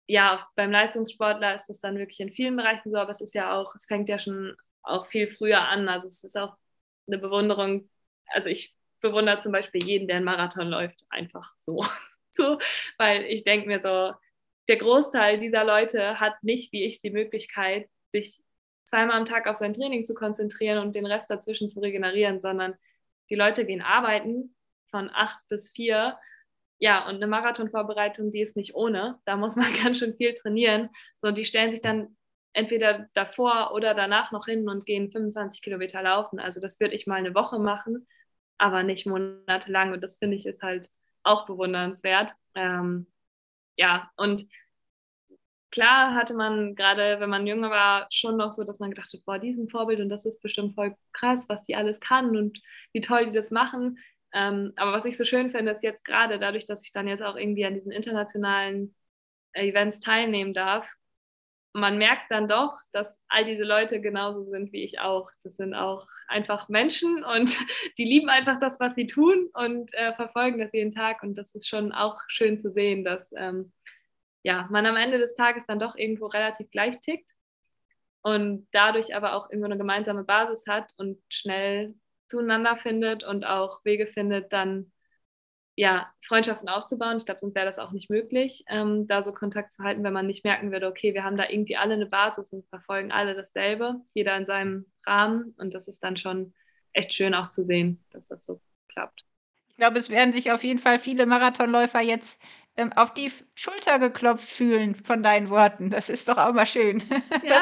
C: ja, beim Leistungssportler ist das dann wirklich in vielen Bereichen so, aber es ist ja auch, es fängt ja schon auch viel früher an. Also es ist auch eine Bewunderung. Also ich bewundere zum Beispiel jeden, der einen Marathon läuft, einfach so. so weil ich denke mir so, der Großteil dieser Leute hat nicht wie ich die Möglichkeit, sich zweimal am Tag auf sein Training zu konzentrieren und den Rest dazwischen zu regenerieren, sondern die Leute gehen arbeiten von acht bis vier ja, und eine Marathonvorbereitung, die ist nicht ohne. Da muss man ganz schön viel trainieren. So, die stellen sich dann entweder davor oder danach noch hin und gehen 25 Kilometer laufen. Also das würde ich mal eine Woche machen, aber nicht monatelang. Und das finde ich ist halt auch bewundernswert. Ähm, ja, und klar hatte man gerade, wenn man jünger war, schon noch so, dass man gedacht hat, boah, diesen Vorbild und das ist bestimmt voll krass, was die alles kann und wie toll die das machen. Ähm, aber was ich so schön finde, ist jetzt gerade dadurch, dass ich dann jetzt auch irgendwie an diesen internationalen Events teilnehmen darf, man merkt dann doch, dass all diese Leute genauso sind wie ich auch. Das sind auch einfach Menschen und die lieben einfach das, was sie tun und äh, verfolgen das jeden Tag. Und das ist schon auch schön zu sehen, dass ähm, ja, man am Ende des Tages dann doch irgendwo relativ gleich tickt und dadurch aber auch irgendwo eine gemeinsame Basis hat und schnell zueinander findet und auch Wege findet, dann ja, Freundschaften aufzubauen. Ich glaube, sonst wäre das auch nicht möglich, ähm, da so Kontakt zu halten, wenn man nicht merken würde, okay, wir haben da irgendwie alle eine Basis und verfolgen alle dasselbe, jeder in seinem Rahmen. Und das ist dann schon echt schön auch zu sehen, dass das so klappt.
B: Ich glaube, es werden sich auf jeden Fall viele Marathonläufer jetzt auf die Schulter geklopft fühlen von deinen Worten. Das ist doch auch mal schön. Ja.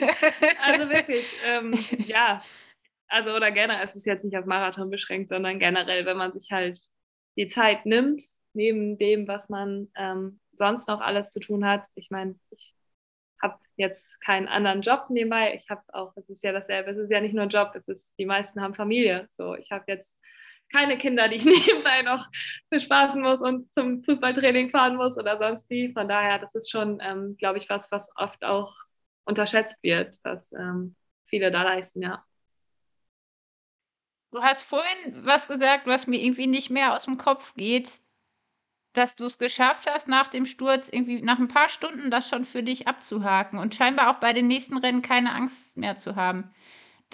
C: also wirklich, ähm, ja, also oder gerne, es ist jetzt nicht auf Marathon beschränkt, sondern generell, wenn man sich halt die Zeit nimmt, neben dem, was man ähm, sonst noch alles zu tun hat. Ich meine, ich habe jetzt keinen anderen Job nebenbei. Ich habe auch, es ist ja dasselbe, es ist ja nicht nur ein Job, es ist, die meisten haben Familie. So, ich habe jetzt keine Kinder, die ich nebenbei noch bespaßen muss und zum Fußballtraining fahren muss oder sonst wie. Von daher, das ist schon, ähm, glaube ich, was, was oft auch unterschätzt wird, was ähm, viele da leisten, ja.
B: Du hast vorhin was gesagt, was mir irgendwie nicht mehr aus dem Kopf geht, dass du es geschafft hast, nach dem Sturz irgendwie nach ein paar Stunden das schon für dich abzuhaken und scheinbar auch bei den nächsten Rennen keine Angst mehr zu haben.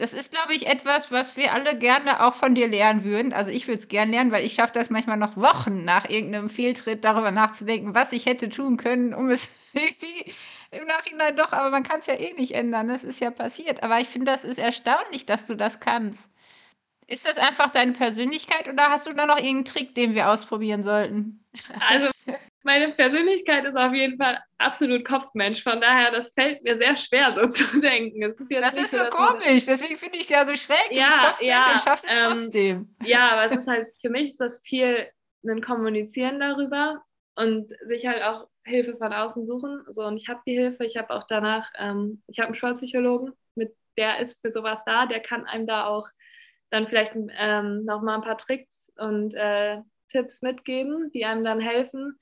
B: Das ist, glaube ich, etwas, was wir alle gerne auch von dir lernen würden. Also ich würde es gerne lernen, weil ich schaffe das manchmal noch Wochen nach irgendeinem Fehltritt darüber nachzudenken, was ich hätte tun können, um es irgendwie im Nachhinein doch, aber man kann es ja eh nicht ändern. Das ist ja passiert. Aber ich finde, das ist erstaunlich, dass du das kannst. Ist das einfach deine Persönlichkeit oder hast du da noch irgendeinen Trick, den wir ausprobieren sollten?
C: Also meine Persönlichkeit ist auf jeden Fall absolut Kopfmensch. Von daher, das fällt mir sehr schwer, so zu denken.
B: das ist so, so komisch. Deswegen finde ich es ja so schräg. Du ja, bist Kopfmensch ja, und schaffst es ähm, trotzdem.
C: Ja, aber es ist halt, für mich ist das viel ein Kommunizieren darüber und sich halt auch Hilfe von außen suchen. So, und ich habe die Hilfe. Ich habe auch danach, ähm, ich habe einen Sportpsychologen, mit der ist für sowas da. Der kann einem da auch dann vielleicht ähm, nochmal ein paar Tricks und äh, Tipps mitgeben, die einem dann helfen.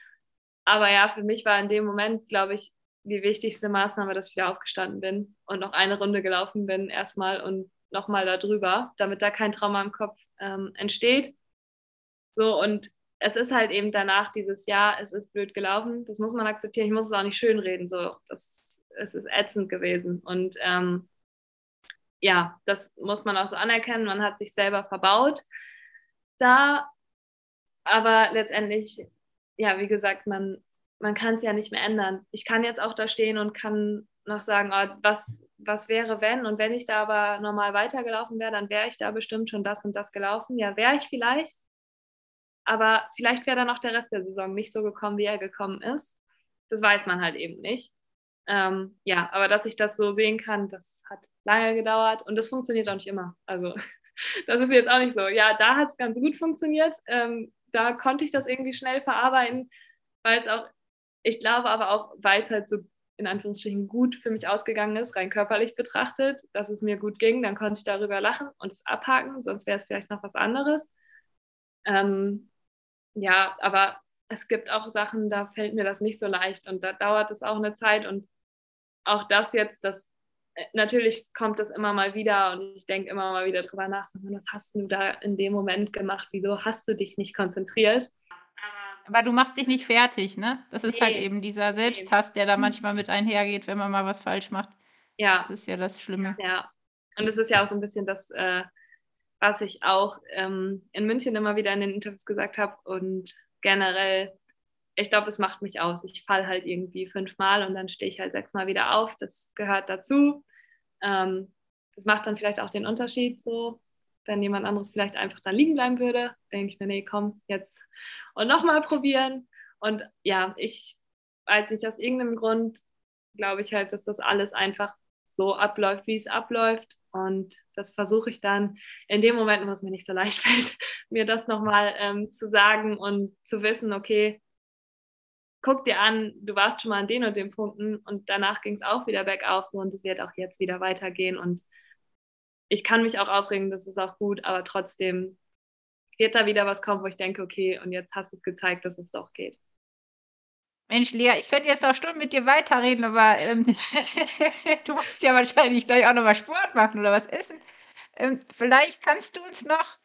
C: Aber ja, für mich war in dem Moment, glaube ich, die wichtigste Maßnahme, dass ich wieder aufgestanden bin und noch eine Runde gelaufen bin erstmal und nochmal darüber, damit da kein Trauma im Kopf ähm, entsteht. So, und es ist halt eben danach dieses Jahr, es ist blöd gelaufen, das muss man akzeptieren. Ich muss es auch nicht schönreden, so, das, es ist ätzend gewesen. Und ähm, ja, das muss man auch so anerkennen. Man hat sich selber verbaut da, aber letztendlich, ja, wie gesagt, man, man kann es ja nicht mehr ändern. Ich kann jetzt auch da stehen und kann noch sagen, oh, was, was wäre, wenn? Und wenn ich da aber normal weitergelaufen wäre, dann wäre ich da bestimmt schon das und das gelaufen. Ja, wäre ich vielleicht, aber vielleicht wäre dann auch der Rest der Saison nicht so gekommen, wie er gekommen ist. Das weiß man halt eben nicht. Ähm, ja, aber dass ich das so sehen kann, das hat lange gedauert und das funktioniert auch nicht immer. Also das ist jetzt auch nicht so. Ja, da hat es ganz gut funktioniert. Ähm, da konnte ich das irgendwie schnell verarbeiten, weil es auch, ich glaube aber auch, weil es halt so in Anführungsstrichen gut für mich ausgegangen ist, rein körperlich betrachtet, dass es mir gut ging, dann konnte ich darüber lachen und es abhaken, sonst wäre es vielleicht noch was anderes. Ähm, ja, aber es gibt auch Sachen, da fällt mir das nicht so leicht und da dauert es auch eine Zeit und auch das jetzt, das natürlich kommt das immer mal wieder und ich denke immer mal wieder drüber nach, was hast du da in dem Moment gemacht? Wieso hast du dich nicht konzentriert?
B: Aber du machst dich nicht fertig, ne? Das ist halt nee. halt eben dieser Selbsthass, der da hm. manchmal mit einhergeht, wenn man mal was falsch macht. Ja. Das ist ja das Schlimme.
C: Ja. Und das ist ja auch so ein bisschen das, äh, was ich auch ähm, in München immer wieder in den Interviews gesagt habe und generell ich glaube, es macht mich aus. Ich falle halt irgendwie fünfmal und dann stehe ich halt sechsmal wieder auf. Das gehört dazu. Ähm, das macht dann vielleicht auch den Unterschied so. Wenn jemand anderes vielleicht einfach da liegen bleiben würde, denke ich mir, nee, komm, jetzt und nochmal probieren. Und ja, ich weiß nicht, aus irgendeinem Grund glaube ich halt, dass das alles einfach so abläuft, wie es abläuft. Und das versuche ich dann in dem Moment, wo es mir nicht so leicht fällt, mir das nochmal ähm, zu sagen und zu wissen, okay, guck dir an, du warst schon mal an den und den Punkten und danach ging es auch wieder bergauf so und es wird auch jetzt wieder weitergehen und ich kann mich auch aufregen, das ist auch gut, aber trotzdem wird da wieder was kommen, wo ich denke, okay, und jetzt hast du es gezeigt, dass es doch geht.
B: Mensch, Lea, ich könnte jetzt noch Stunden mit dir weiterreden, aber ähm, du musst ja wahrscheinlich gleich auch nochmal Sport machen oder was essen. Ähm, vielleicht kannst du uns noch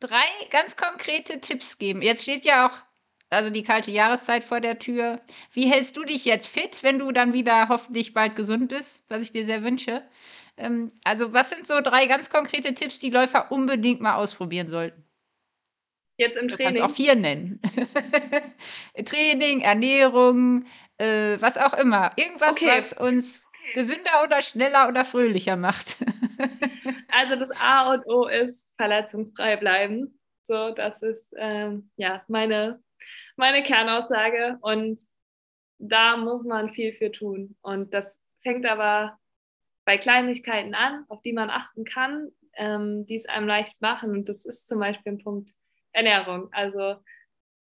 B: drei ganz konkrete Tipps geben. Jetzt steht ja auch also die kalte Jahreszeit vor der Tür. Wie hältst du dich jetzt fit, wenn du dann wieder hoffentlich bald gesund bist, was ich dir sehr wünsche? Ähm, also was sind so drei ganz konkrete Tipps, die Läufer unbedingt mal ausprobieren sollten?
C: Jetzt im Training.
B: Du kannst auch vier nennen. Training, Ernährung, äh, was auch immer. Irgendwas, okay. was uns gesünder oder schneller oder fröhlicher macht.
C: also das A und O ist verletzungsfrei bleiben. So, das ist ähm, ja meine meine Kernaussage. Und da muss man viel für tun. Und das fängt aber bei Kleinigkeiten an, auf die man achten kann, ähm, die es einem leicht machen. Und das ist zum Beispiel ein Punkt Ernährung. Also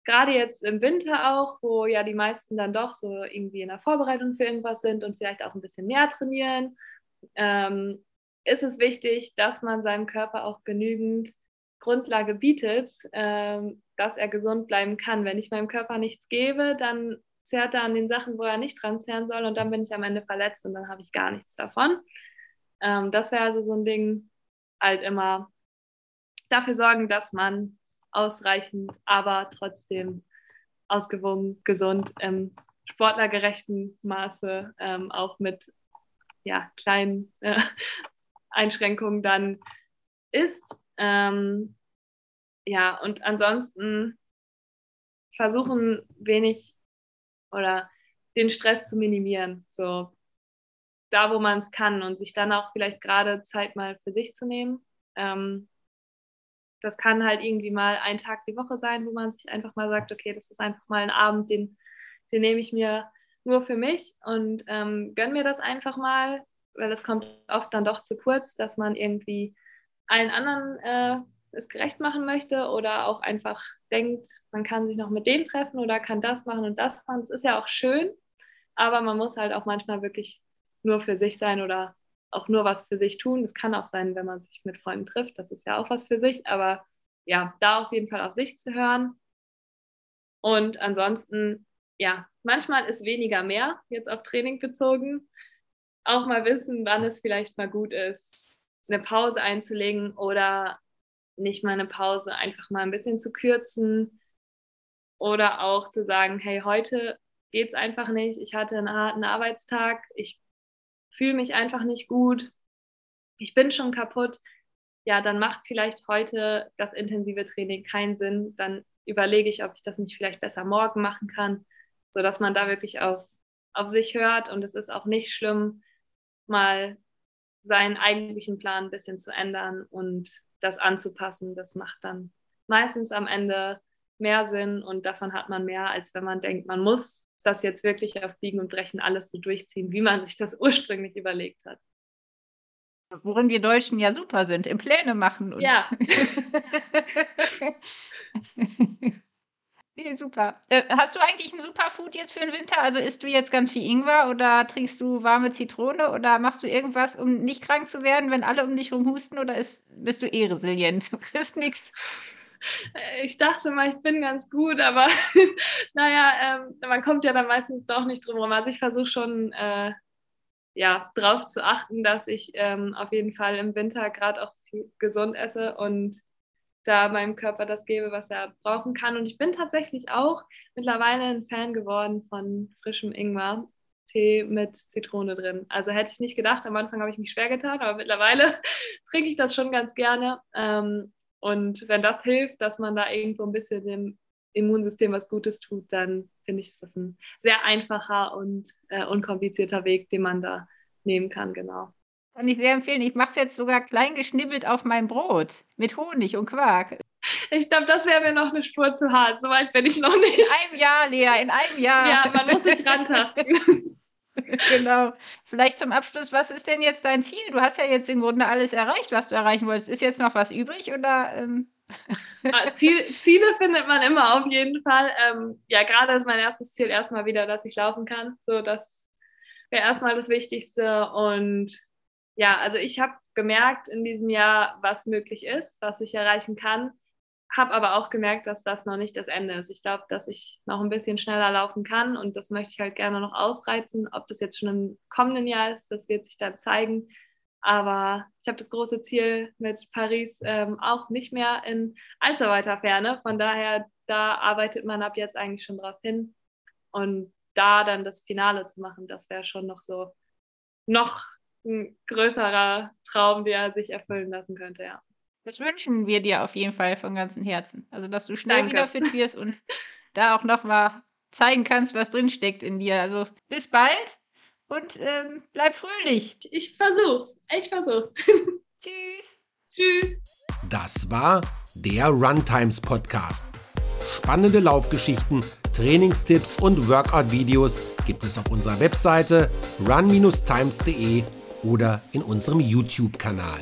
C: gerade jetzt im Winter auch, wo ja die meisten dann doch so irgendwie in der Vorbereitung für irgendwas sind und vielleicht auch ein bisschen mehr trainieren, ähm, ist es wichtig, dass man seinem Körper auch genügend Grundlage bietet, ähm, dass er gesund bleiben kann. Wenn ich meinem Körper nichts gebe, dann zerrt er an den Sachen, wo er nicht dran zehren soll und dann bin ich am Ende verletzt und dann habe ich gar nichts davon. Ähm, das wäre also so ein Ding, halt immer dafür sorgen, dass man ausreichend, aber trotzdem ausgewogen, gesund, im sportlergerechten Maße, ähm, auch mit ja, kleinen äh, Einschränkung dann ist. Ähm, ja, und ansonsten versuchen wenig oder den Stress zu minimieren. So da, wo man es kann und sich dann auch vielleicht gerade Zeit mal für sich zu nehmen. Ähm, das kann halt irgendwie mal ein Tag die Woche sein, wo man sich einfach mal sagt, okay, das ist einfach mal ein Abend, den, den nehme ich mir nur für mich und ähm, gönn mir das einfach mal, weil es kommt oft dann doch zu kurz, dass man irgendwie allen anderen äh, es gerecht machen möchte oder auch einfach denkt, man kann sich noch mit dem treffen oder kann das machen und das machen. Das ist ja auch schön, aber man muss halt auch manchmal wirklich nur für sich sein oder auch nur was für sich tun. Das kann auch sein, wenn man sich mit Freunden trifft. Das ist ja auch was für sich. Aber ja, da auf jeden Fall auf sich zu hören. Und ansonsten, ja, manchmal ist weniger mehr, jetzt auf Training bezogen. Auch mal wissen, wann es vielleicht mal gut ist, eine Pause einzulegen oder nicht mal eine Pause einfach mal ein bisschen zu kürzen. Oder auch zu sagen, hey, heute geht es einfach nicht. Ich hatte einen harten Arbeitstag. Ich fühle mich einfach nicht gut, ich bin schon kaputt, ja, dann macht vielleicht heute das intensive Training keinen Sinn. Dann überlege ich, ob ich das nicht vielleicht besser morgen machen kann, sodass man da wirklich auf, auf sich hört. Und es ist auch nicht schlimm, mal seinen eigentlichen Plan ein bisschen zu ändern und das anzupassen. Das macht dann meistens am Ende mehr Sinn und davon hat man mehr, als wenn man denkt, man muss das jetzt wirklich auf Biegen und Brechen alles so durchziehen, wie man sich das ursprünglich überlegt hat.
B: Worin wir Deutschen ja super sind, im Pläne machen. Und
C: ja.
B: nee, super. Äh, hast du eigentlich ein Superfood jetzt für den Winter? Also isst du jetzt ganz viel Ingwer oder trinkst du warme Zitrone oder machst du irgendwas, um nicht krank zu werden, wenn alle um dich rum husten oder ist, bist du eh resilient? Du kriegst nichts.
C: Ich dachte mal, ich bin ganz gut, aber naja, ähm, man kommt ja dann meistens doch nicht drum rum. Also ich versuche schon äh, ja, darauf zu achten, dass ich ähm, auf jeden Fall im Winter gerade auch gesund esse und da meinem Körper das gebe, was er brauchen kann. Und ich bin tatsächlich auch mittlerweile ein Fan geworden von frischem Ingwer. Tee mit Zitrone drin. Also hätte ich nicht gedacht, am Anfang habe ich mich schwer getan, aber mittlerweile trinke ich das schon ganz gerne. Ähm, und wenn das hilft, dass man da irgendwo ein bisschen dem Immunsystem was Gutes tut, dann finde ich das ein sehr einfacher und äh, unkomplizierter Weg, den man da nehmen kann, genau.
B: Kann ich sehr empfehlen. Ich mache es jetzt sogar klein geschnibbelt auf mein Brot mit Honig und Quark.
C: Ich glaube, das wäre mir noch eine Spur zu hart. Soweit bin ich noch nicht.
B: In einem Jahr, Lea, in einem Jahr.
C: Ja, man muss sich rantasten.
B: genau. Vielleicht zum Abschluss, was ist denn jetzt dein Ziel? Du hast ja jetzt im Grunde alles erreicht, was du erreichen wolltest. Ist jetzt noch was übrig oder? Ähm?
C: Ah, Ziel, Ziele findet man immer auf jeden Fall. Ähm, ja, gerade ist mein erstes Ziel erstmal wieder, dass ich laufen kann. So, das wäre erstmal das Wichtigste. Und ja, also ich habe gemerkt in diesem Jahr, was möglich ist, was ich erreichen kann habe aber auch gemerkt, dass das noch nicht das Ende ist. Ich glaube, dass ich noch ein bisschen schneller laufen kann und das möchte ich halt gerne noch ausreizen. Ob das jetzt schon im kommenden Jahr ist, das wird sich dann zeigen. Aber ich habe das große Ziel mit Paris ähm, auch nicht mehr in allzu weiter Ferne. Von daher, da arbeitet man ab jetzt eigentlich schon drauf hin. Und da dann das Finale zu machen, das wäre schon noch so noch ein größerer Traum, der sich erfüllen lassen könnte, ja.
B: Das wünschen wir dir auf jeden Fall von ganzem Herzen. Also, dass du schnell Danke. wieder fit wirst und da auch noch mal zeigen kannst, was drinsteckt in dir. Also, bis bald und ähm, bleib fröhlich.
C: Ich versuch's. Ich versuch's.
B: Tschüss.
C: Tschüss.
A: Das war der Runtimes Podcast. Spannende Laufgeschichten, Trainingstipps und Workout-Videos gibt es auf unserer Webseite run-times.de oder in unserem YouTube-Kanal.